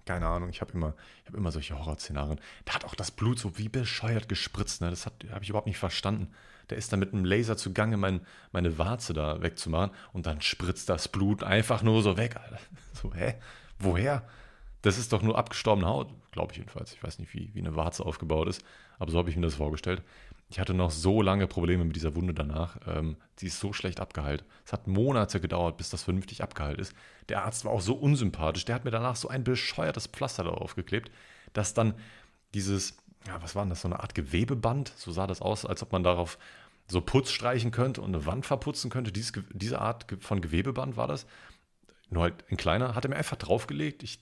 A: Keine Ahnung, ich habe immer, hab immer solche Horrorszenarien. Da hat auch das Blut so wie bescheuert gespritzt, ne? Das habe ich überhaupt nicht verstanden. Der ist dann mit einem Laser zugange, mein, meine Warze da wegzumachen und dann spritzt das Blut einfach nur so weg, Alter. So, hä? Woher? Das ist doch nur abgestorbene Haut, glaube ich jedenfalls. Ich weiß nicht, wie, wie eine Warze aufgebaut ist, aber so habe ich mir das vorgestellt. Ich hatte noch so lange Probleme mit dieser Wunde danach. Ähm, die ist so schlecht abgeheilt. Es hat Monate gedauert, bis das vernünftig abgeheilt ist. Der Arzt war auch so unsympathisch. Der hat mir danach so ein bescheuertes Pflaster darauf geklebt, dass dann dieses, ja, was war denn das, so eine Art Gewebeband? So sah das aus, als ob man darauf so Putz streichen könnte und eine Wand verputzen könnte. Dies, diese Art von Gewebeband war das nur halt ein kleiner, hat er mir einfach draufgelegt. Ich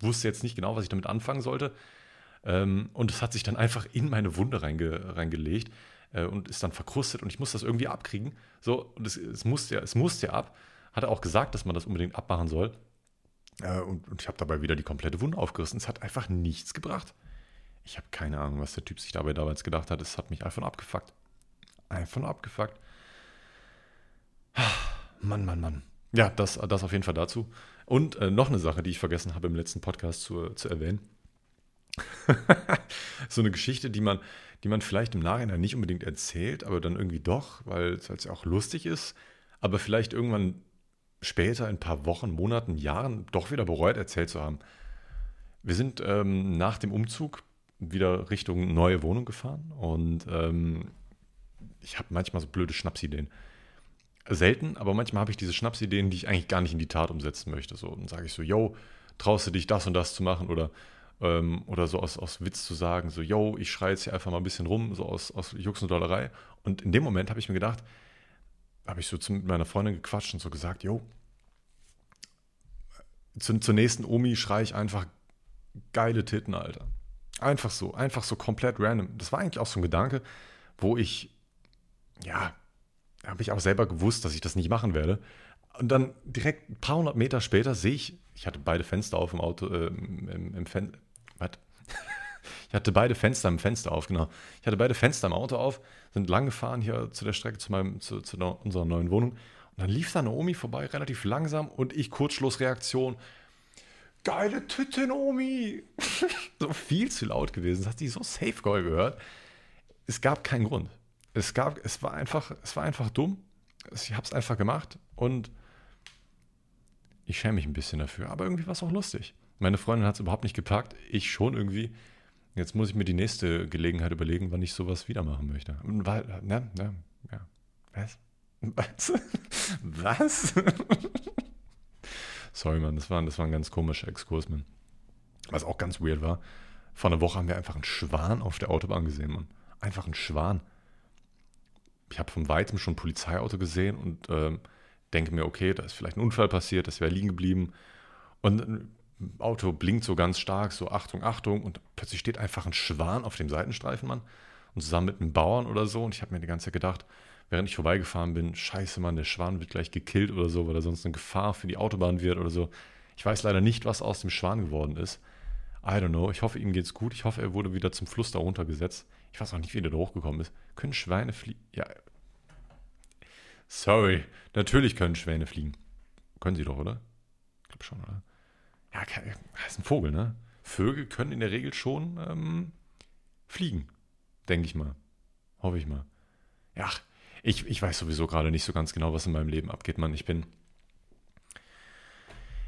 A: wusste jetzt nicht genau, was ich damit anfangen sollte. Ähm, und es hat sich dann einfach in meine Wunde reinge, reingelegt äh, und ist dann verkrustet und ich muss das irgendwie abkriegen. So, und es, es musste ja, es musste ab. Hat er auch gesagt, dass man das unbedingt abmachen soll. Äh, und, und ich habe dabei wieder die komplette Wunde aufgerissen. Es hat einfach nichts gebracht. Ich habe keine Ahnung, was der Typ sich dabei damals gedacht hat. Es hat mich einfach nur abgefuckt. Einfach nur abgefuckt. Mann, Mann, Mann. Ja, das, das auf jeden Fall dazu. Und äh, noch eine Sache, die ich vergessen habe im letzten Podcast zu, zu erwähnen. so eine Geschichte, die man, die man vielleicht im Nachhinein nicht unbedingt erzählt, aber dann irgendwie doch, weil es ja auch lustig ist, aber vielleicht irgendwann später, in ein paar Wochen, Monaten, Jahren doch wieder bereut erzählt zu haben. Wir sind ähm, nach dem Umzug wieder Richtung neue Wohnung gefahren und ähm, ich habe manchmal so blöde Schnapsideen selten, aber manchmal habe ich diese Schnapsideen, die ich eigentlich gar nicht in die Tat umsetzen möchte. So, dann sage ich so, yo, traust du dich das und das zu machen oder, ähm, oder so aus, aus Witz zu sagen, so, yo, ich schreie jetzt hier einfach mal ein bisschen rum, so aus, aus Jux und Dollerei. Und in dem Moment habe ich mir gedacht, habe ich so zu, mit meiner Freundin gequatscht und so gesagt, yo, zu, zur nächsten Omi schreie ich einfach geile Titten, Alter. Einfach so, einfach so komplett random. Das war eigentlich auch so ein Gedanke, wo ich, ja, habe ich auch selber gewusst, dass ich das nicht machen werde. Und dann direkt ein paar hundert Meter später sehe ich, ich hatte beide Fenster auf im Auto, äh, im, im Fen was? Ich hatte beide Fenster im Fenster auf, genau. Ich hatte beide Fenster im Auto auf, sind lang gefahren hier zu der Strecke, zu, meinem, zu, zu unserer neuen Wohnung. Und dann lief da eine Omi vorbei, relativ langsam, und ich Kurzschlussreaktion. Geile Tüten, Omi! so viel zu laut gewesen. Das hat die so safe Call gehört. Es gab keinen Grund es gab, es war einfach, es war einfach dumm. Ich habe es einfach gemacht und ich schäme mich ein bisschen dafür. Aber irgendwie war es auch lustig. Meine Freundin hat es überhaupt nicht gepackt. Ich schon irgendwie. Jetzt muss ich mir die nächste Gelegenheit überlegen, wann ich sowas wieder machen möchte. Weil, ne, ne, ja. Was? Was? Was? Sorry, Mann, das war, das war ein ganz komischer Exkurs, Mann. Was auch ganz weird war. Vor einer Woche haben wir einfach einen Schwan auf der Autobahn gesehen, Mann. Einfach einen Schwan ich habe von weitem schon ein Polizeiauto gesehen und ähm, denke mir, okay, da ist vielleicht ein Unfall passiert, das wäre liegen geblieben. Und ein Auto blinkt so ganz stark, so Achtung, Achtung, und plötzlich steht einfach ein Schwan auf dem Seitenstreifen, Mann, und zusammen mit einem Bauern oder so. Und ich habe mir die ganze Zeit gedacht, während ich vorbeigefahren bin, scheiße, Mann, der Schwan wird gleich gekillt oder so, weil er sonst eine Gefahr für die Autobahn wird oder so. Ich weiß leider nicht, was aus dem Schwan geworden ist. I don't know. Ich hoffe, ihm geht's gut. Ich hoffe, er wurde wieder zum Fluss da runtergesetzt. Ich weiß auch nicht, wie der da hochgekommen ist. Können Schweine fliegen? Ja. Sorry. Natürlich können Schwäne fliegen. Können sie doch, oder? Ich glaube schon, oder? Ja, ist ein Vogel, ne? Vögel können in der Regel schon ähm, fliegen. Denke ich mal. Hoffe ich mal. Ja, ich, ich weiß sowieso gerade nicht so ganz genau, was in meinem Leben abgeht, Mann. Ich bin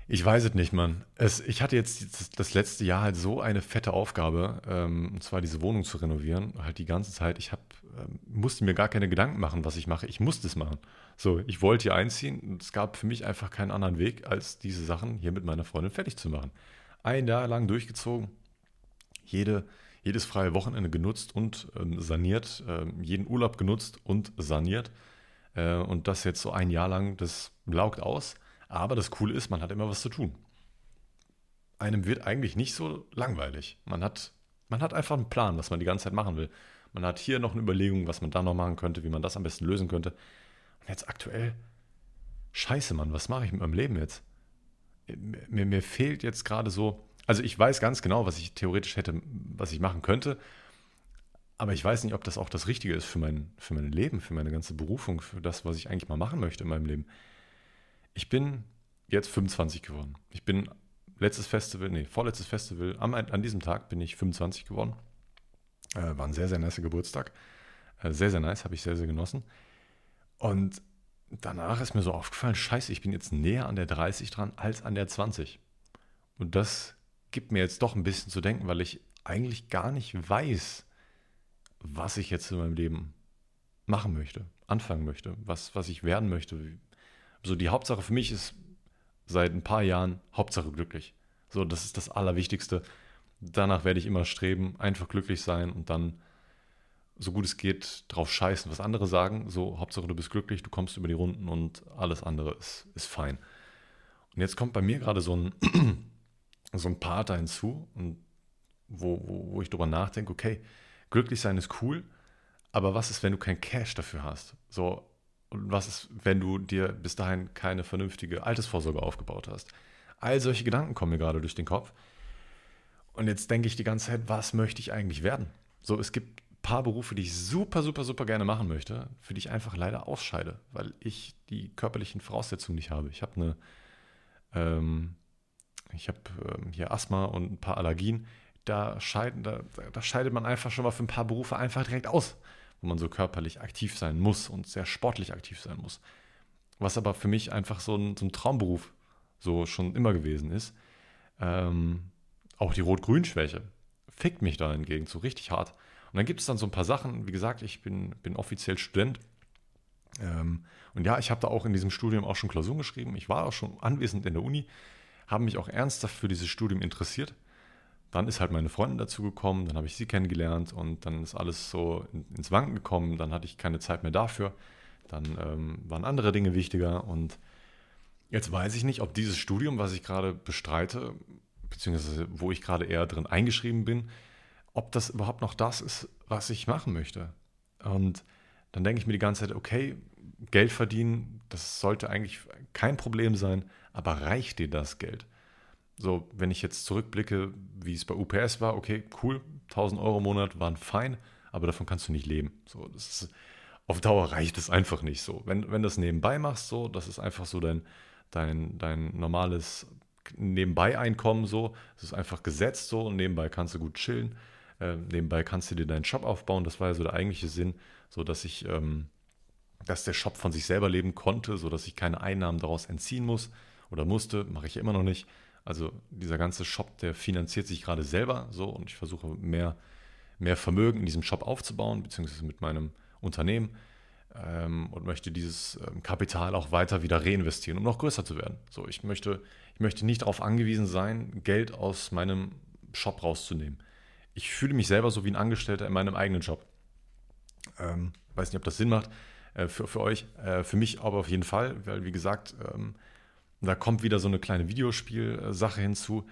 A: ich weiß es nicht, Mann. Es, ich hatte jetzt das, letzte Jahr halt so eine fette Aufgabe, ähm, und zwar diese Wohnung zu renovieren. Halt die ganze Zeit. Ich hab, ähm, musste mir gar keine Gedanken machen, was ich mache. Ich musste es machen. So, ich wollte hier einziehen es gab für mich einfach keinen anderen Weg, als diese Sachen hier mit meiner Freundin fertig zu machen. Ein Jahr lang durchgezogen. Jede, jedes freie Wochenende genutzt und ähm, saniert, äh, jeden Urlaub genutzt und saniert. Äh, und das jetzt so ein Jahr lang, das laugt aus. Aber das Coole ist, man hat immer was zu tun. Einem wird eigentlich nicht so langweilig. Man hat, man hat einfach einen Plan, was man die ganze Zeit machen will. Man hat hier noch eine Überlegung, was man da noch machen könnte, wie man das am besten lösen könnte. Und jetzt aktuell, scheiße, Mann, was mache ich mit meinem Leben jetzt? Mir, mir fehlt jetzt gerade so, also ich weiß ganz genau, was ich theoretisch hätte, was ich machen könnte, aber ich weiß nicht, ob das auch das Richtige ist für mein, für mein Leben, für meine ganze Berufung, für das, was ich eigentlich mal machen möchte in meinem Leben. Ich bin jetzt 25 geworden. Ich bin letztes Festival, nee, vorletztes Festival, am, an diesem Tag bin ich 25 geworden. Äh, war ein sehr, sehr nice Geburtstag. Äh, sehr, sehr nice, habe ich sehr, sehr genossen. Und danach ist mir so aufgefallen, scheiße, ich bin jetzt näher an der 30 dran als an der 20. Und das gibt mir jetzt doch ein bisschen zu denken, weil ich eigentlich gar nicht weiß, was ich jetzt in meinem Leben machen möchte, anfangen möchte, was, was ich werden möchte. So die Hauptsache für mich ist seit ein paar Jahren Hauptsache glücklich. So, das ist das Allerwichtigste. Danach werde ich immer streben, einfach glücklich sein und dann so gut es geht drauf scheißen, was andere sagen. So, Hauptsache du bist glücklich, du kommst über die Runden und alles andere ist, ist fein. Und jetzt kommt bei mir gerade so ein, so ein Part da hinzu, und wo, wo, wo ich drüber nachdenke, okay, glücklich sein ist cool, aber was ist, wenn du kein Cash dafür hast? So, und was ist, wenn du dir bis dahin keine vernünftige Altersvorsorge aufgebaut hast? All solche Gedanken kommen mir gerade durch den Kopf. Und jetzt denke ich die ganze Zeit, was möchte ich eigentlich werden? So, es gibt ein paar Berufe, die ich super, super, super gerne machen möchte, für die ich einfach leider ausscheide, weil ich die körperlichen Voraussetzungen nicht habe. Ich habe eine, ähm, ich habe ähm, hier Asthma und ein paar Allergien. Da, scheiden, da, da scheidet man einfach schon mal für ein paar Berufe einfach direkt aus, wo man so körperlich aktiv sein muss und sehr sportlich aktiv sein muss. Was aber für mich einfach so ein, so ein Traumberuf so schon immer gewesen ist. Ähm, auch die Rot-Grün-Schwäche fickt mich da hingegen so richtig hart. Und dann gibt es dann so ein paar Sachen, wie gesagt, ich bin, bin offiziell Student. Ähm, und ja, ich habe da auch in diesem Studium auch schon Klausuren geschrieben. Ich war auch schon anwesend in der Uni, habe mich auch ernsthaft für dieses Studium interessiert. Dann ist halt meine Freundin dazu gekommen, dann habe ich sie kennengelernt und dann ist alles so ins Wanken gekommen. Dann hatte ich keine Zeit mehr dafür. Dann ähm, waren andere Dinge wichtiger und jetzt weiß ich nicht, ob dieses Studium, was ich gerade bestreite, beziehungsweise wo ich gerade eher drin eingeschrieben bin, ob das überhaupt noch das ist, was ich machen möchte. Und dann denke ich mir die ganze Zeit, okay, Geld verdienen, das sollte eigentlich kein Problem sein, aber reicht dir das Geld? So, wenn ich jetzt zurückblicke, wie es bei UPS war, okay, cool, 1000 Euro im Monat waren fein, aber davon kannst du nicht leben. So, das ist, auf Dauer reicht es einfach nicht so. Wenn, wenn du das nebenbei machst, so, das ist einfach so dein, dein, dein normales Nebenbei-Einkommen so. Es ist einfach gesetzt so und nebenbei kannst du gut chillen. Äh, nebenbei kannst du dir deinen Shop aufbauen. Das war ja so der eigentliche Sinn, so dass ich, ähm, dass der Shop von sich selber leben konnte, so dass ich keine Einnahmen daraus entziehen muss oder musste. Mache ich immer noch nicht. Also dieser ganze Shop, der finanziert sich gerade selber so und ich versuche mehr, mehr Vermögen in diesem Shop aufzubauen, beziehungsweise mit meinem Unternehmen ähm, und möchte dieses ähm, Kapital auch weiter wieder reinvestieren, um noch größer zu werden. So, ich möchte, ich möchte nicht darauf angewiesen sein, Geld aus meinem Shop rauszunehmen. Ich fühle mich selber so wie ein Angestellter in meinem eigenen Job. Ähm, weiß nicht, ob das Sinn macht äh, für, für euch. Äh, für mich aber auf jeden Fall, weil wie gesagt, ähm, da kommt wieder so eine kleine Videospielsache hinzu.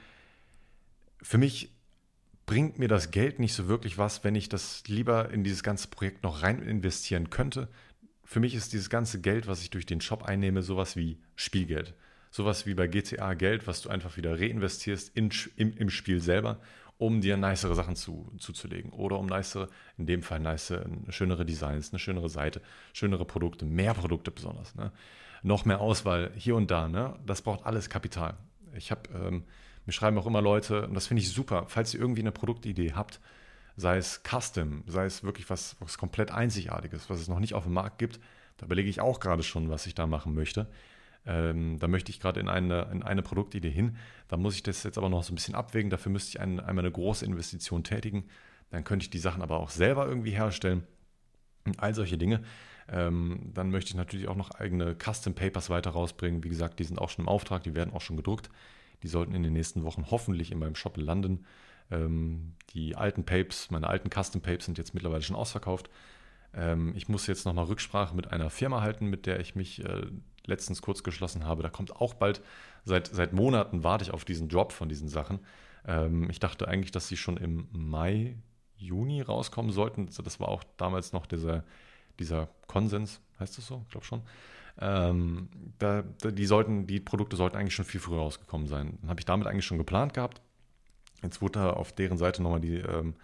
A: Für mich bringt mir das Geld nicht so wirklich was, wenn ich das lieber in dieses ganze Projekt noch rein investieren könnte, für mich ist dieses ganze Geld, was ich durch den Shop einnehme, sowas wie Spielgeld. Sowas wie bei GTA Geld, was du einfach wieder reinvestierst in, im, im Spiel selber, um dir nicere Sachen zu, zuzulegen. Oder um nicere, in dem Fall nice, schönere Designs, eine schönere Seite, schönere Produkte, mehr Produkte besonders. Ne? Noch mehr Auswahl hier und da. Ne? Das braucht alles Kapital. Ich habe, ähm, mir schreiben auch immer Leute, und das finde ich super, falls ihr irgendwie eine Produktidee habt, sei es Custom, sei es wirklich was, was komplett Einzigartiges, was es noch nicht auf dem Markt gibt. Da überlege ich auch gerade schon, was ich da machen möchte. Ähm, da möchte ich gerade in eine, in eine Produktidee hin. Da muss ich das jetzt aber noch so ein bisschen abwägen. Dafür müsste ich ein, einmal eine große Investition tätigen. Dann könnte ich die Sachen aber auch selber irgendwie herstellen. All solche Dinge. Ähm, dann möchte ich natürlich auch noch eigene Custom Papers weiter rausbringen. Wie gesagt, die sind auch schon im Auftrag, die werden auch schon gedruckt. Die sollten in den nächsten Wochen hoffentlich in meinem Shop landen. Ähm, die alten Papes, meine alten Custom Papes sind jetzt mittlerweile schon ausverkauft. Ähm, ich muss jetzt nochmal Rücksprache mit einer Firma halten, mit der ich mich äh, letztens kurz geschlossen habe. Da kommt auch bald, seit, seit Monaten warte ich auf diesen Drop von diesen Sachen. Ähm, ich dachte eigentlich, dass sie schon im Mai, Juni rauskommen sollten. Das war auch damals noch dieser, dieser Konsens, heißt das so? Ich glaube schon. Ähm, da, die, sollten, die Produkte sollten eigentlich schon viel früher rausgekommen sein. Dann habe ich damit eigentlich schon geplant gehabt. Jetzt wurde da auf deren Seite nochmal die, ähm,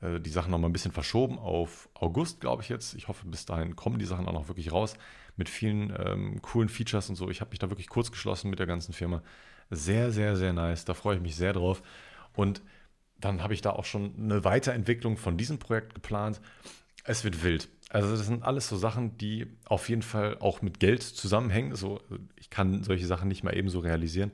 A: äh, die Sachen nochmal ein bisschen verschoben auf August, glaube ich jetzt. Ich hoffe, bis dahin kommen die Sachen auch noch wirklich raus mit vielen ähm, coolen Features und so. Ich habe mich da wirklich kurz geschlossen mit der ganzen Firma. Sehr, sehr, sehr nice. Da freue ich mich sehr drauf. Und dann habe ich da auch schon eine Weiterentwicklung von diesem Projekt geplant. Es wird wild. Also das sind alles so Sachen, die auf jeden Fall auch mit Geld zusammenhängen. So, ich kann solche Sachen nicht mal ebenso realisieren.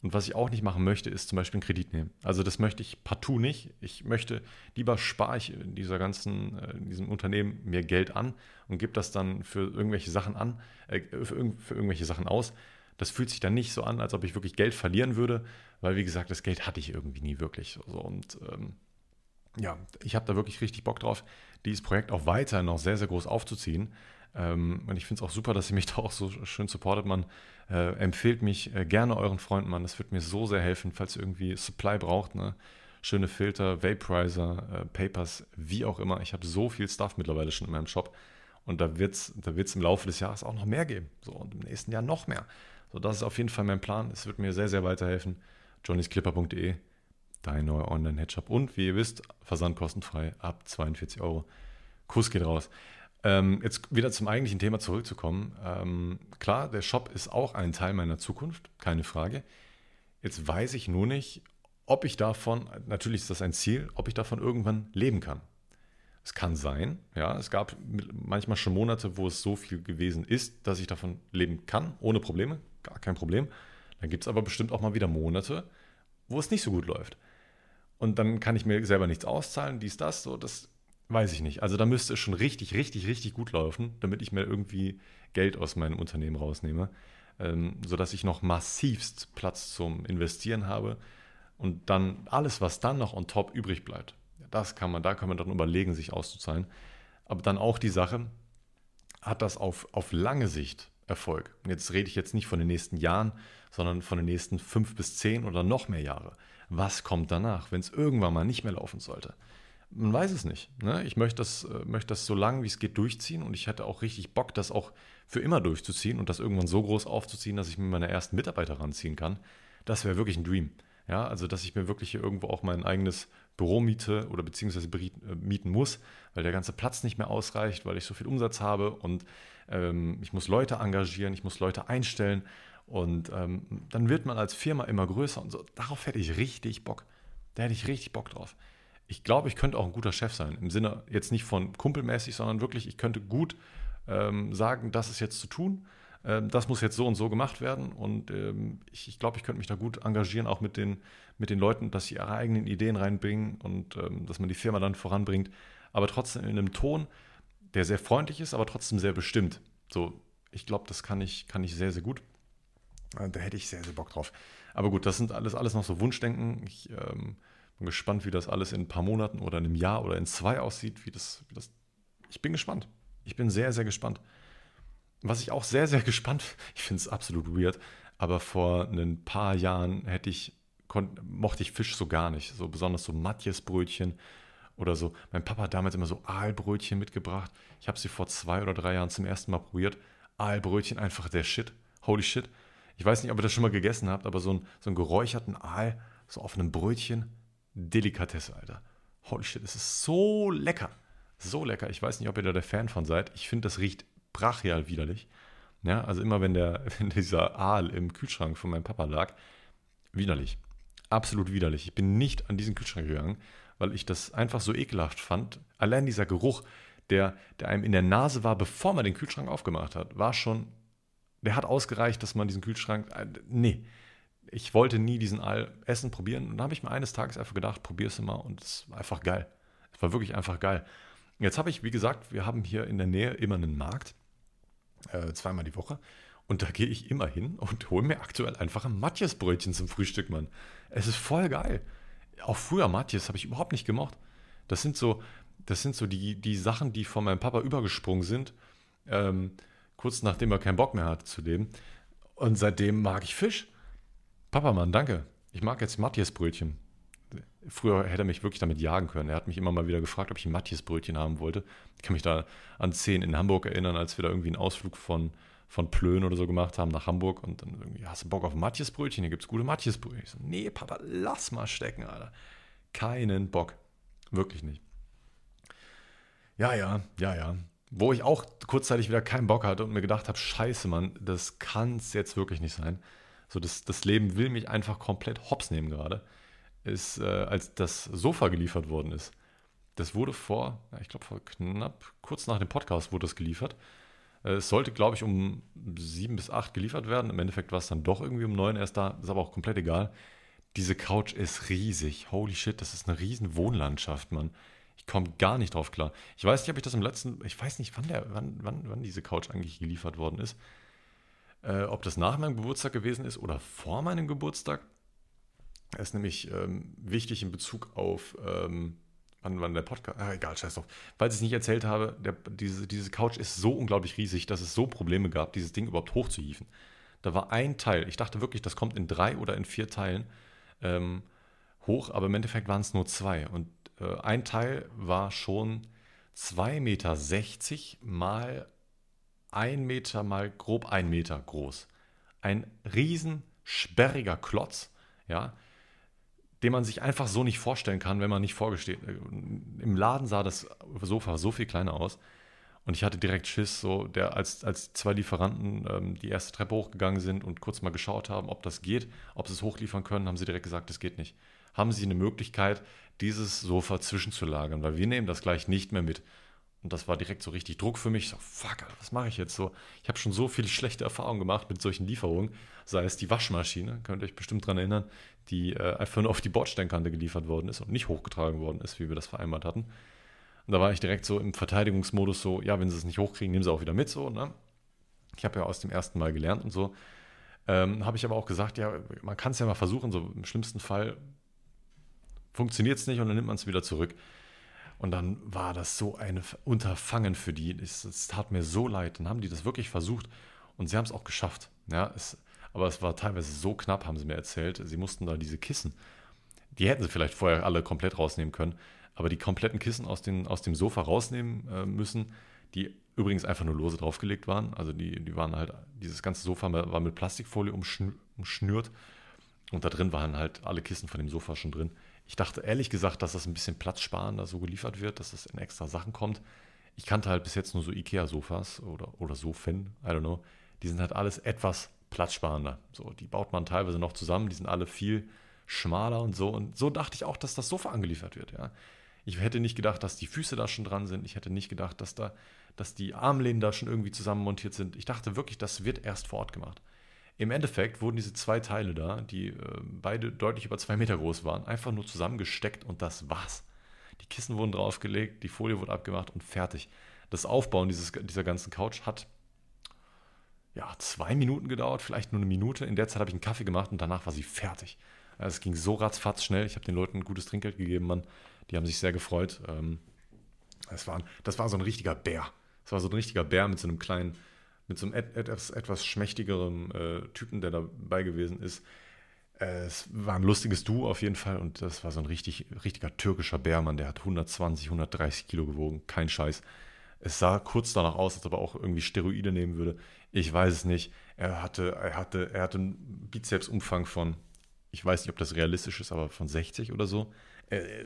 A: Und was ich auch nicht machen möchte, ist zum Beispiel einen Kredit nehmen. Also das möchte ich partout nicht. Ich möchte, lieber spare ich in dieser ganzen, äh, in diesem Unternehmen mir Geld an und gebe das dann für irgendwelche Sachen an, äh, für, für, irgendwelche Sachen aus. Das fühlt sich dann nicht so an, als ob ich wirklich Geld verlieren würde, weil wie gesagt, das Geld hatte ich irgendwie nie wirklich. So, und ähm, ja, ich habe da wirklich richtig Bock drauf, dieses Projekt auch weiter noch sehr, sehr groß aufzuziehen. Ähm, und ich finde es auch super, dass ihr mich da auch so schön supportet. Man äh, empfehlt mich äh, gerne euren Freunden, man. Das wird mir so sehr helfen, falls ihr irgendwie Supply braucht. Ne? Schöne Filter, Vaporizer, äh, Papers, wie auch immer. Ich habe so viel Stuff mittlerweile schon in meinem Shop. Und da wird es da wird's im Laufe des Jahres auch noch mehr geben. So, und im nächsten Jahr noch mehr. So, das ist auf jeden Fall mein Plan. Es wird mir sehr, sehr weiterhelfen. johnnysclipper.de, dein neuer Online-Headshop. Und wie ihr wisst, Versand kostenfrei ab 42 Euro. Kuss geht raus. Ähm, jetzt wieder zum eigentlichen Thema zurückzukommen. Ähm, klar, der Shop ist auch ein Teil meiner Zukunft, keine Frage. Jetzt weiß ich nur nicht, ob ich davon, natürlich ist das ein Ziel, ob ich davon irgendwann leben kann. Es kann sein, ja, es gab manchmal schon Monate, wo es so viel gewesen ist, dass ich davon leben kann, ohne Probleme, gar kein Problem. Dann gibt es aber bestimmt auch mal wieder Monate, wo es nicht so gut läuft. Und dann kann ich mir selber nichts auszahlen, dies, das, so, das Weiß ich nicht. Also da müsste es schon richtig, richtig, richtig gut laufen, damit ich mir irgendwie Geld aus meinem Unternehmen rausnehme, ähm, sodass ich noch massivst Platz zum Investieren habe und dann alles, was dann noch on top übrig bleibt, das kann man, da kann man dann überlegen, sich auszuzahlen. Aber dann auch die Sache, hat das auf, auf lange Sicht Erfolg? Jetzt rede ich jetzt nicht von den nächsten Jahren, sondern von den nächsten fünf bis zehn oder noch mehr Jahre. Was kommt danach, wenn es irgendwann mal nicht mehr laufen sollte? Man weiß es nicht. Ne? Ich möchte das, äh, möchte das so lange wie es geht durchziehen und ich hätte auch richtig Bock, das auch für immer durchzuziehen und das irgendwann so groß aufzuziehen, dass ich mir meine ersten Mitarbeiter ranziehen kann. Das wäre wirklich ein Dream. Ja, also dass ich mir wirklich hier irgendwo auch mein eigenes Büro miete oder beziehungsweise äh, mieten muss, weil der ganze Platz nicht mehr ausreicht, weil ich so viel Umsatz habe und ähm, ich muss Leute engagieren, ich muss Leute einstellen und ähm, dann wird man als Firma immer größer und so. Darauf hätte ich richtig Bock. Da hätte ich richtig Bock drauf ich glaube, ich könnte auch ein guter Chef sein. Im Sinne jetzt nicht von kumpelmäßig, sondern wirklich, ich könnte gut ähm, sagen, das ist jetzt zu tun. Ähm, das muss jetzt so und so gemacht werden. Und ähm, ich, ich glaube, ich könnte mich da gut engagieren, auch mit den, mit den Leuten, dass sie ihre eigenen Ideen reinbringen und ähm, dass man die Firma dann voranbringt. Aber trotzdem in einem Ton, der sehr freundlich ist, aber trotzdem sehr bestimmt. So, ich glaube, das kann ich, kann ich sehr, sehr gut. Äh, da hätte ich sehr, sehr Bock drauf. Aber gut, das sind alles, alles noch so Wunschdenken. Ich ähm, bin gespannt, wie das alles in ein paar Monaten oder in einem Jahr oder in zwei aussieht. Wie das, wie das ich bin gespannt. Ich bin sehr, sehr gespannt. Was ich auch sehr, sehr gespannt, ich finde es absolut weird, aber vor ein paar Jahren hätte ich, mochte ich Fisch so gar nicht. So besonders so Matjesbrötchen oder so. Mein Papa hat damals immer so Aalbrötchen mitgebracht. Ich habe sie vor zwei oder drei Jahren zum ersten Mal probiert. Aalbrötchen, einfach der Shit. Holy shit. Ich weiß nicht, ob ihr das schon mal gegessen habt, aber so, ein, so einen geräucherten Aal, so auf einem Brötchen, Delikatesse, Alter. Holy shit, es ist so lecker. So lecker. Ich weiß nicht, ob ihr da der Fan von seid. Ich finde, das riecht brachial widerlich. Ja, also immer wenn, der, wenn dieser Aal im Kühlschrank von meinem Papa lag, widerlich. Absolut widerlich. Ich bin nicht an diesen Kühlschrank gegangen, weil ich das einfach so ekelhaft fand. Allein dieser Geruch, der, der einem in der Nase war, bevor man den Kühlschrank aufgemacht hat, war schon, der hat ausgereicht, dass man diesen Kühlschrank, äh, nee, ich wollte nie diesen Aal Essen probieren. Und da habe ich mir eines Tages einfach gedacht, probier es mal. Und es war einfach geil. Es war wirklich einfach geil. Jetzt habe ich, wie gesagt, wir haben hier in der Nähe immer einen Markt, äh, zweimal die Woche. Und da gehe ich immer hin und hole mir aktuell einfach ein Matjesbrötchen zum Frühstück, Mann. Es ist voll geil. auch früher Matthias habe ich überhaupt nicht gemocht. Das sind so, das sind so die, die Sachen, die von meinem Papa übergesprungen sind, ähm, kurz nachdem er keinen Bock mehr hatte zu leben. Und seitdem mag ich Fisch. Papa, Mann, danke. Ich mag jetzt Matthias-Brötchen. Früher hätte er mich wirklich damit jagen können. Er hat mich immer mal wieder gefragt, ob ich ein Matthias-Brötchen haben wollte. Ich kann mich da an Szenen in Hamburg erinnern, als wir da irgendwie einen Ausflug von, von Plön oder so gemacht haben nach Hamburg und dann irgendwie, hast du Bock auf Matthias-Brötchen? Hier gibt es gute Matthias-Brötchen. So, nee, Papa, lass mal stecken, Alter. Keinen Bock. Wirklich nicht. Ja, ja, ja, ja. Wo ich auch kurzzeitig wieder keinen Bock hatte und mir gedacht habe, scheiße, Mann, das kann es jetzt wirklich nicht sein. So, das, das Leben will mich einfach komplett hops nehmen gerade. Ist, äh, als das Sofa geliefert worden ist. Das wurde vor, ja, ich glaube, vor knapp, kurz nach dem Podcast wurde es geliefert. Äh, es sollte, glaube ich, um sieben bis acht geliefert werden. Im Endeffekt war es dann doch irgendwie um neun erst da. Ist aber auch komplett egal. Diese Couch ist riesig. Holy shit, das ist eine riesen Wohnlandschaft, Mann. Ich komme gar nicht drauf klar. Ich weiß nicht, ob ich das im letzten, ich weiß nicht, wann, der, wann, wann, wann diese Couch eigentlich geliefert worden ist. Äh, ob das nach meinem Geburtstag gewesen ist oder vor meinem Geburtstag. Ist nämlich ähm, wichtig in Bezug auf, ähm, wann, wann der Podcast, ah, egal, scheiß drauf. Falls ich es nicht erzählt habe, der, diese, diese Couch ist so unglaublich riesig, dass es so Probleme gab, dieses Ding überhaupt hochzuhieven. Da war ein Teil, ich dachte wirklich, das kommt in drei oder in vier Teilen ähm, hoch, aber im Endeffekt waren es nur zwei. Und äh, ein Teil war schon 2,60 Meter mal 1 Meter mal grob 1 Meter groß. Ein riesen sperriger Klotz, ja, den man sich einfach so nicht vorstellen kann, wenn man nicht vorgesteht. Äh, Im Laden sah das Sofa so viel kleiner aus. Und ich hatte direkt Schiss, so der, als, als zwei Lieferanten ähm, die erste Treppe hochgegangen sind und kurz mal geschaut haben, ob das geht, ob sie es hochliefern können, haben sie direkt gesagt, das geht nicht. Haben sie eine Möglichkeit, dieses Sofa zwischenzulagern, weil wir nehmen das gleich nicht mehr mit. Und das war direkt so richtig Druck für mich. So, fuck, was mache ich jetzt so? Ich habe schon so viele schlechte Erfahrungen gemacht mit solchen Lieferungen. Sei es die Waschmaschine, könnt ihr euch bestimmt daran erinnern, die äh, einfach nur auf die Bordsteinkante geliefert worden ist und nicht hochgetragen worden ist, wie wir das vereinbart hatten. Und da war ich direkt so im Verteidigungsmodus so, ja, wenn sie es nicht hochkriegen, nehmen sie auch wieder mit so, ne? Ich habe ja aus dem ersten Mal gelernt und so. Ähm, habe ich aber auch gesagt, ja, man kann es ja mal versuchen, so im schlimmsten Fall funktioniert es nicht und dann nimmt man es wieder zurück. Und dann war das so ein Unterfangen für die. Es, es, tat mir so leid. Dann haben die das wirklich versucht und sie haben es auch geschafft. Ja, es, aber es war teilweise so knapp, haben sie mir erzählt. Sie mussten da diese Kissen, die hätten sie vielleicht vorher alle komplett rausnehmen können, aber die kompletten Kissen aus, den, aus dem Sofa rausnehmen äh, müssen, die übrigens einfach nur lose draufgelegt waren. Also die, die waren halt, dieses ganze Sofa war mit Plastikfolie umschnürt und da drin waren halt alle Kissen von dem Sofa schon drin. Ich dachte ehrlich gesagt, dass das ein bisschen platzsparender so geliefert wird, dass das in extra Sachen kommt. Ich kannte halt bis jetzt nur so Ikea-Sofas oder, oder Sofen, I don't know. Die sind halt alles etwas platzsparender. So, die baut man teilweise noch zusammen, die sind alle viel schmaler und so. Und so dachte ich auch, dass das Sofa angeliefert wird, ja. Ich hätte nicht gedacht, dass die Füße da schon dran sind. Ich hätte nicht gedacht, dass da, dass die Armlehnen da schon irgendwie zusammen montiert sind. Ich dachte wirklich, das wird erst vor Ort gemacht. Im Endeffekt wurden diese zwei Teile da, die äh, beide deutlich über zwei Meter groß waren, einfach nur zusammengesteckt und das war's. Die Kissen wurden draufgelegt, die Folie wurde abgemacht und fertig. Das Aufbauen dieses, dieser ganzen Couch hat ja, zwei Minuten gedauert, vielleicht nur eine Minute. In der Zeit habe ich einen Kaffee gemacht und danach war sie fertig. Es ging so ratzfatz schnell. Ich habe den Leuten ein gutes Trinkgeld gegeben, Mann. Die haben sich sehr gefreut. Ähm, das war, das war so ein richtiger Bär. Das war so ein richtiger Bär mit so einem kleinen mit so einem etwas, etwas schmächtigeren äh, Typen, der dabei gewesen ist. Äh, es war ein lustiges Duo auf jeden Fall und das war so ein richtig, richtiger türkischer Bärmann, der hat 120, 130 Kilo gewogen, kein Scheiß. Es sah kurz danach aus, als ob er auch irgendwie Steroide nehmen würde. Ich weiß es nicht. Er hatte, er hatte, er hatte einen Bizepsumfang von, ich weiß nicht, ob das realistisch ist, aber von 60 oder so. Äh,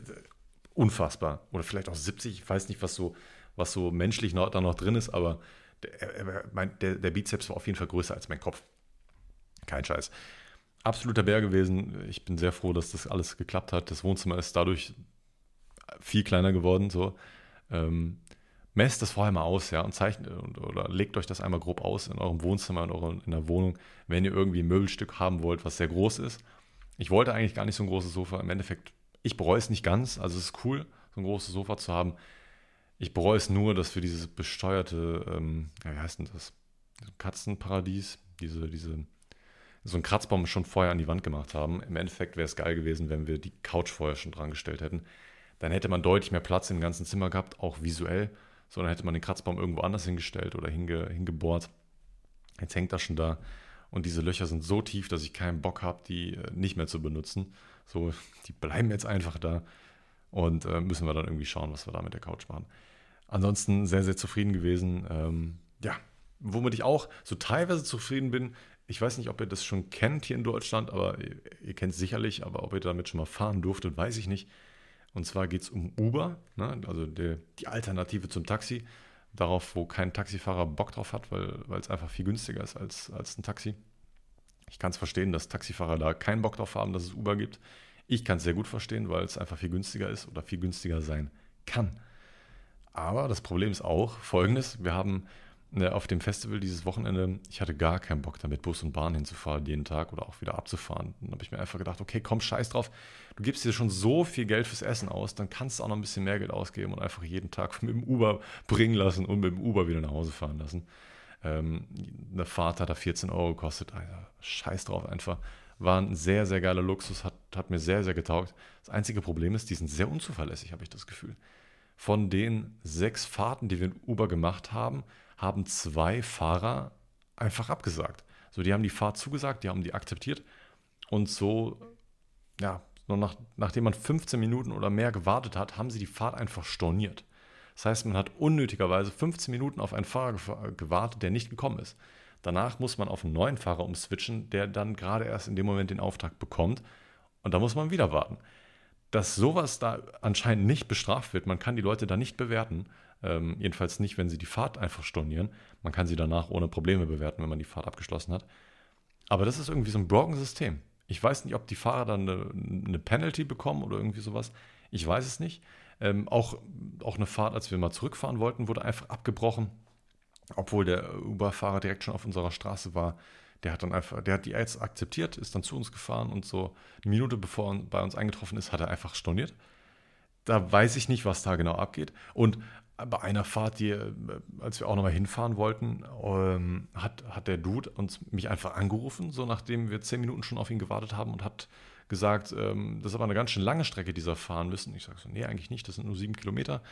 A: unfassbar. Oder vielleicht auch 70. Ich weiß nicht, was so, was so menschlich noch, da noch drin ist, aber der, mein, der, der Bizeps war auf jeden Fall größer als mein Kopf. Kein Scheiß. Absoluter Bär gewesen. Ich bin sehr froh, dass das alles geklappt hat. Das Wohnzimmer ist dadurch viel kleiner geworden. So. Ähm, messt das vorher mal aus, ja, und zeichnet oder legt euch das einmal grob aus in eurem Wohnzimmer, in, eurer, in der Wohnung, wenn ihr irgendwie ein Möbelstück haben wollt, was sehr groß ist. Ich wollte eigentlich gar nicht so ein großes Sofa. Im Endeffekt, ich bereue es nicht ganz. Also es ist cool, so ein großes Sofa zu haben. Ich bereue es nur, dass wir dieses besteuerte, ähm, ja, wie heißt denn das? Katzenparadies, diese, diese so einen Kratzbaum schon vorher an die Wand gemacht haben. Im Endeffekt wäre es geil gewesen, wenn wir die Couch vorher schon dran gestellt hätten. Dann hätte man deutlich mehr Platz im ganzen Zimmer gehabt, auch visuell. So, dann hätte man den Kratzbaum irgendwo anders hingestellt oder hinge, hingebohrt. Jetzt hängt das schon da. Und diese Löcher sind so tief, dass ich keinen Bock habe, die äh, nicht mehr zu benutzen. So, die bleiben jetzt einfach da. Und äh, müssen wir dann irgendwie schauen, was wir da mit der Couch machen. Ansonsten sehr, sehr zufrieden gewesen. Ähm, ja, womit ich auch so teilweise zufrieden bin, ich weiß nicht, ob ihr das schon kennt hier in Deutschland, aber ihr, ihr kennt es sicherlich, aber ob ihr damit schon mal fahren durftet, weiß ich nicht. Und zwar geht es um Uber, ne? also die, die Alternative zum Taxi. Darauf, wo kein Taxifahrer Bock drauf hat, weil es einfach viel günstiger ist als, als ein Taxi. Ich kann es verstehen, dass Taxifahrer da keinen Bock drauf haben, dass es Uber gibt. Ich kann es sehr gut verstehen, weil es einfach viel günstiger ist oder viel günstiger sein kann. Aber das Problem ist auch folgendes: Wir haben Ne, auf dem Festival dieses Wochenende, ich hatte gar keinen Bock damit, Bus und Bahn hinzufahren jeden Tag oder auch wieder abzufahren. Dann habe ich mir einfach gedacht, okay, komm, scheiß drauf. Du gibst dir schon so viel Geld fürs Essen aus, dann kannst du auch noch ein bisschen mehr Geld ausgeben und einfach jeden Tag mit dem Uber bringen lassen und mit dem Uber wieder nach Hause fahren lassen. Ähm, eine Fahrt hat da 14 Euro gekostet. Alter, scheiß drauf einfach. War ein sehr, sehr geiler Luxus, hat, hat mir sehr, sehr getaugt. Das einzige Problem ist, die sind sehr unzuverlässig, habe ich das Gefühl. Von den sechs Fahrten, die wir in Uber gemacht haben, haben zwei Fahrer einfach abgesagt. So, die haben die Fahrt zugesagt, die haben die akzeptiert und so, ja, nach, nachdem man 15 Minuten oder mehr gewartet hat, haben sie die Fahrt einfach storniert. Das heißt, man hat unnötigerweise 15 Minuten auf einen Fahrer gewartet, der nicht gekommen ist. Danach muss man auf einen neuen Fahrer umswitchen, der dann gerade erst in dem Moment den Auftrag bekommt. Und da muss man wieder warten. Dass sowas da anscheinend nicht bestraft wird, man kann die Leute da nicht bewerten, ähm, jedenfalls nicht, wenn sie die Fahrt einfach stornieren. Man kann sie danach ohne Probleme bewerten, wenn man die Fahrt abgeschlossen hat. Aber das ist irgendwie so ein broken System. Ich weiß nicht, ob die Fahrer dann eine, eine Penalty bekommen oder irgendwie sowas. Ich weiß es nicht. Ähm, auch, auch eine Fahrt, als wir mal zurückfahren wollten, wurde einfach abgebrochen, obwohl der Uber-Fahrer direkt schon auf unserer Straße war. Der hat dann einfach, der hat die jetzt akzeptiert, ist dann zu uns gefahren und so eine Minute bevor er bei uns eingetroffen ist, hat er einfach storniert. Da weiß ich nicht, was da genau abgeht. Und bei einer Fahrt, die, äh, als wir auch nochmal hinfahren wollten, ähm, hat, hat der Dude uns mich einfach angerufen, so nachdem wir zehn Minuten schon auf ihn gewartet haben und hat gesagt, ähm, das ist aber eine ganz schön lange Strecke, die wir fahren müssen. Ich sage so, nee, eigentlich nicht, das sind nur sieben Kilometer.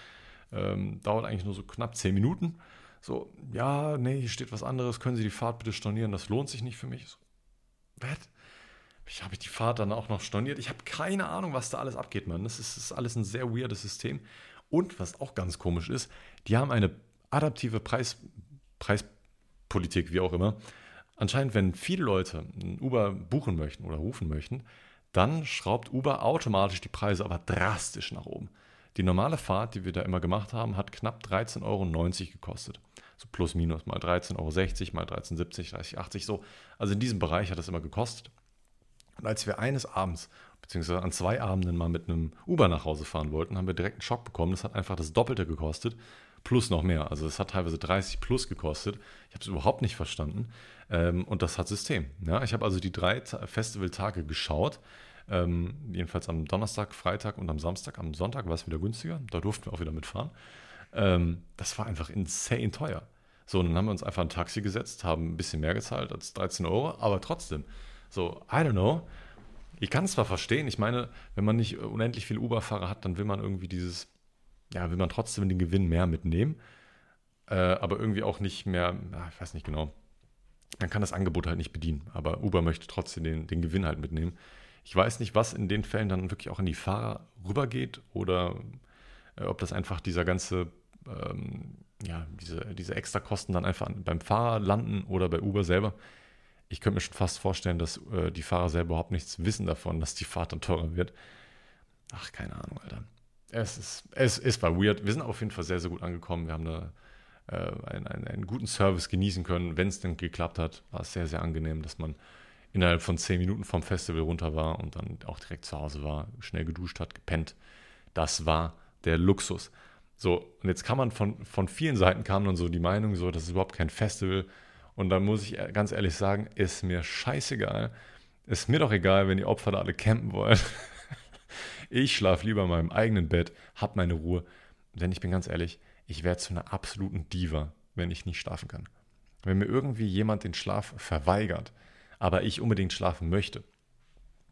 A: Ähm, dauert eigentlich nur so knapp zehn Minuten. So, ja, nee, hier steht was anderes, können Sie die Fahrt bitte stornieren, das lohnt sich nicht für mich. So, was? Ich habe die Fahrt dann auch noch storniert. Ich habe keine Ahnung, was da alles abgeht, Mann. Das ist, ist alles ein sehr weirdes System. Und was auch ganz komisch ist, die haben eine adaptive Preis, Preispolitik, wie auch immer. Anscheinend, wenn viele Leute ein Uber buchen möchten oder rufen möchten, dann schraubt Uber automatisch die Preise aber drastisch nach oben. Die normale Fahrt, die wir da immer gemacht haben, hat knapp 13,90 Euro gekostet. So plus minus mal 13,60 Euro, mal 13,70, 30,80 so. Also in diesem Bereich hat das immer gekostet. Und als wir eines Abends beziehungsweise an zwei Abenden mal mit einem Uber nach Hause fahren wollten, haben wir direkt einen Schock bekommen. Das hat einfach das Doppelte gekostet, plus noch mehr. Also es hat teilweise 30 plus gekostet. Ich habe es überhaupt nicht verstanden. Ähm, und das hat System. Ich habe also die drei Festivaltage geschaut. Ähm, jedenfalls am Donnerstag, Freitag und am Samstag. Am Sonntag war es wieder günstiger. Da durften wir auch wieder mitfahren. Ähm, das war einfach insane teuer. So, und dann haben wir uns einfach ein Taxi gesetzt, haben ein bisschen mehr gezahlt als 13 Euro, aber trotzdem. So, I don't know. Ich kann es zwar verstehen, ich meine, wenn man nicht unendlich viele Uber-Fahrer hat, dann will man irgendwie dieses, ja, will man trotzdem den Gewinn mehr mitnehmen, äh, aber irgendwie auch nicht mehr, ja, ich weiß nicht genau. Man kann das Angebot halt nicht bedienen, aber Uber möchte trotzdem den, den Gewinn halt mitnehmen. Ich weiß nicht, was in den Fällen dann wirklich auch an die Fahrer rübergeht oder äh, ob das einfach dieser ganze, ähm, ja, diese, diese Extrakosten dann einfach beim Fahrer landen oder bei Uber selber ich könnte mir schon fast vorstellen, dass äh, die Fahrer selber überhaupt nichts wissen davon, dass die Fahrt dann teurer wird. Ach, keine Ahnung, Alter. Es, ist, es, es war weird. Wir sind auf jeden Fall sehr, sehr gut angekommen. Wir haben da äh, einen, einen, einen, guten Service genießen können. Wenn es dann geklappt hat, war es sehr, sehr angenehm, dass man innerhalb von zehn Minuten vom Festival runter war und dann auch direkt zu Hause war, schnell geduscht hat, gepennt. Das war der Luxus. So, und jetzt kann man von, von vielen Seiten kam dann so die Meinung, so, das ist überhaupt kein Festival und da muss ich ganz ehrlich sagen, ist mir scheißegal. Ist mir doch egal, wenn die Opfer da alle campen wollen. ich schlafe lieber in meinem eigenen Bett, hab meine Ruhe. Denn ich bin ganz ehrlich, ich werde zu einer absoluten Diva, wenn ich nicht schlafen kann. Wenn mir irgendwie jemand den Schlaf verweigert, aber ich unbedingt schlafen möchte,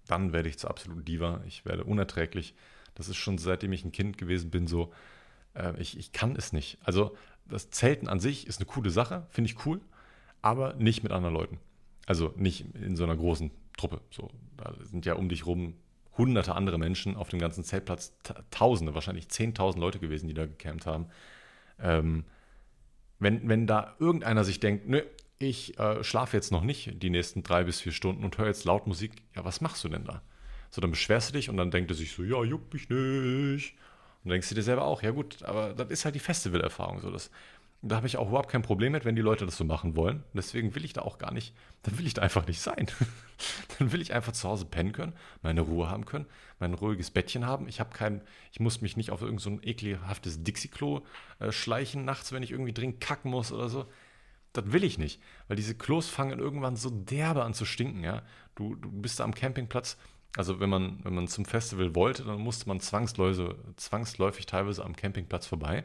A: dann werde ich zur absoluten Diva. Ich werde unerträglich. Das ist schon seitdem ich ein Kind gewesen bin so. Äh, ich, ich kann es nicht. Also das Zelten an sich ist eine coole Sache, finde ich cool, aber nicht mit anderen Leuten. Also nicht in so einer großen Truppe. So, da sind ja um dich rum hunderte andere Menschen auf dem ganzen Zeltplatz, Tausende, wahrscheinlich Zehntausend Leute gewesen, die da gecampt haben. Ähm, wenn, wenn da irgendeiner sich denkt, nö, ich äh, schlafe jetzt noch nicht die nächsten drei bis vier Stunden und höre jetzt laut Musik, ja, was machst du denn da? So, dann beschwerst du dich und dann denkt er sich so, ja, juckt mich nicht. Und denkst du dir selber auch, ja gut, aber das ist halt die Festivalerfahrung. So, das, da habe ich auch überhaupt kein Problem mit, wenn die Leute das so machen wollen. Deswegen will ich da auch gar nicht, dann will ich da einfach nicht sein. dann will ich einfach zu Hause pennen können, meine Ruhe haben können, mein ruhiges Bettchen haben. Ich habe kein, ich muss mich nicht auf irgendein so ekelhaftes Dixie-Klo äh, schleichen nachts, wenn ich irgendwie dringend kacken muss oder so. Das will ich nicht, weil diese Klos fangen irgendwann so derbe an zu stinken, ja. Du, du bist da am Campingplatz, also wenn man, wenn man zum Festival wollte, dann musste man zwangsläufig, teilweise am Campingplatz vorbei.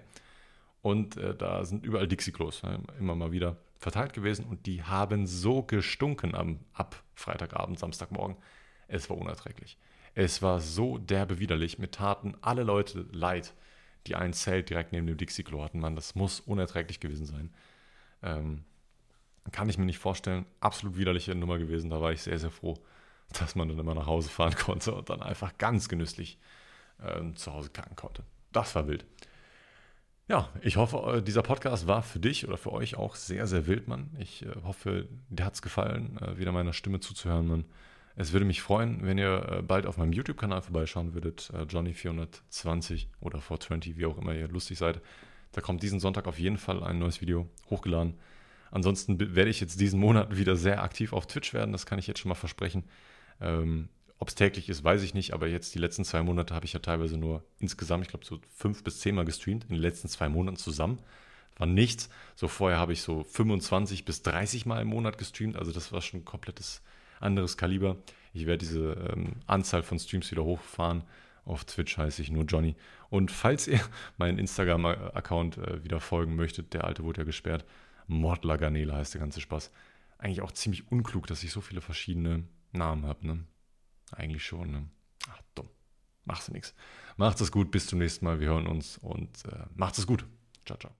A: Und äh, da sind überall Dixie-Klos ne, immer mal wieder verteilt gewesen. Und die haben so gestunken am, ab Freitagabend, Samstagmorgen. Es war unerträglich. Es war so derbe widerlich. Mir taten alle Leute leid, die ein Zelt direkt neben dem Dixie-Klo hatten. Mann, das muss unerträglich gewesen sein. Ähm, kann ich mir nicht vorstellen. Absolut widerliche Nummer gewesen. Da war ich sehr, sehr froh, dass man dann immer nach Hause fahren konnte und dann einfach ganz genüsslich ähm, zu Hause kacken konnte. Das war wild. Ja, ich hoffe, äh, dieser Podcast war für dich oder für euch auch sehr, sehr wild, Mann. Ich äh, hoffe, dir hat es gefallen, äh, wieder meiner Stimme zuzuhören, Mann. Es würde mich freuen, wenn ihr bald auf meinem YouTube-Kanal vorbeischauen würdet, Johnny420 oder 420, wie auch immer ihr lustig seid. Da kommt diesen Sonntag auf jeden Fall ein neues Video hochgeladen. Ansonsten werde ich jetzt diesen Monat wieder sehr aktiv auf Twitch werden, das kann ich jetzt schon mal versprechen. Ähm, ob es täglich ist, weiß ich nicht, aber jetzt die letzten zwei Monate habe ich ja teilweise nur insgesamt, ich glaube, so fünf bis zehn Mal gestreamt, in den letzten zwei Monaten zusammen. War nichts. So vorher habe ich so 25 bis 30 Mal im Monat gestreamt, also das war schon ein komplettes anderes Kaliber. Ich werde diese ähm, Anzahl von Streams wieder hochfahren. Auf Twitch heiße ich nur Johnny. Und falls ihr meinen Instagram-Account äh, wieder folgen möchtet, der alte wurde ja gesperrt, Mordler Garnele heißt der ganze Spaß. Eigentlich auch ziemlich unklug, dass ich so viele verschiedene Namen habe. Ne? Eigentlich schon, ne? Ach, dumm. Machst du nichts. Macht es gut, bis zum nächsten Mal. Wir hören uns und äh, macht es gut. Ciao, ciao.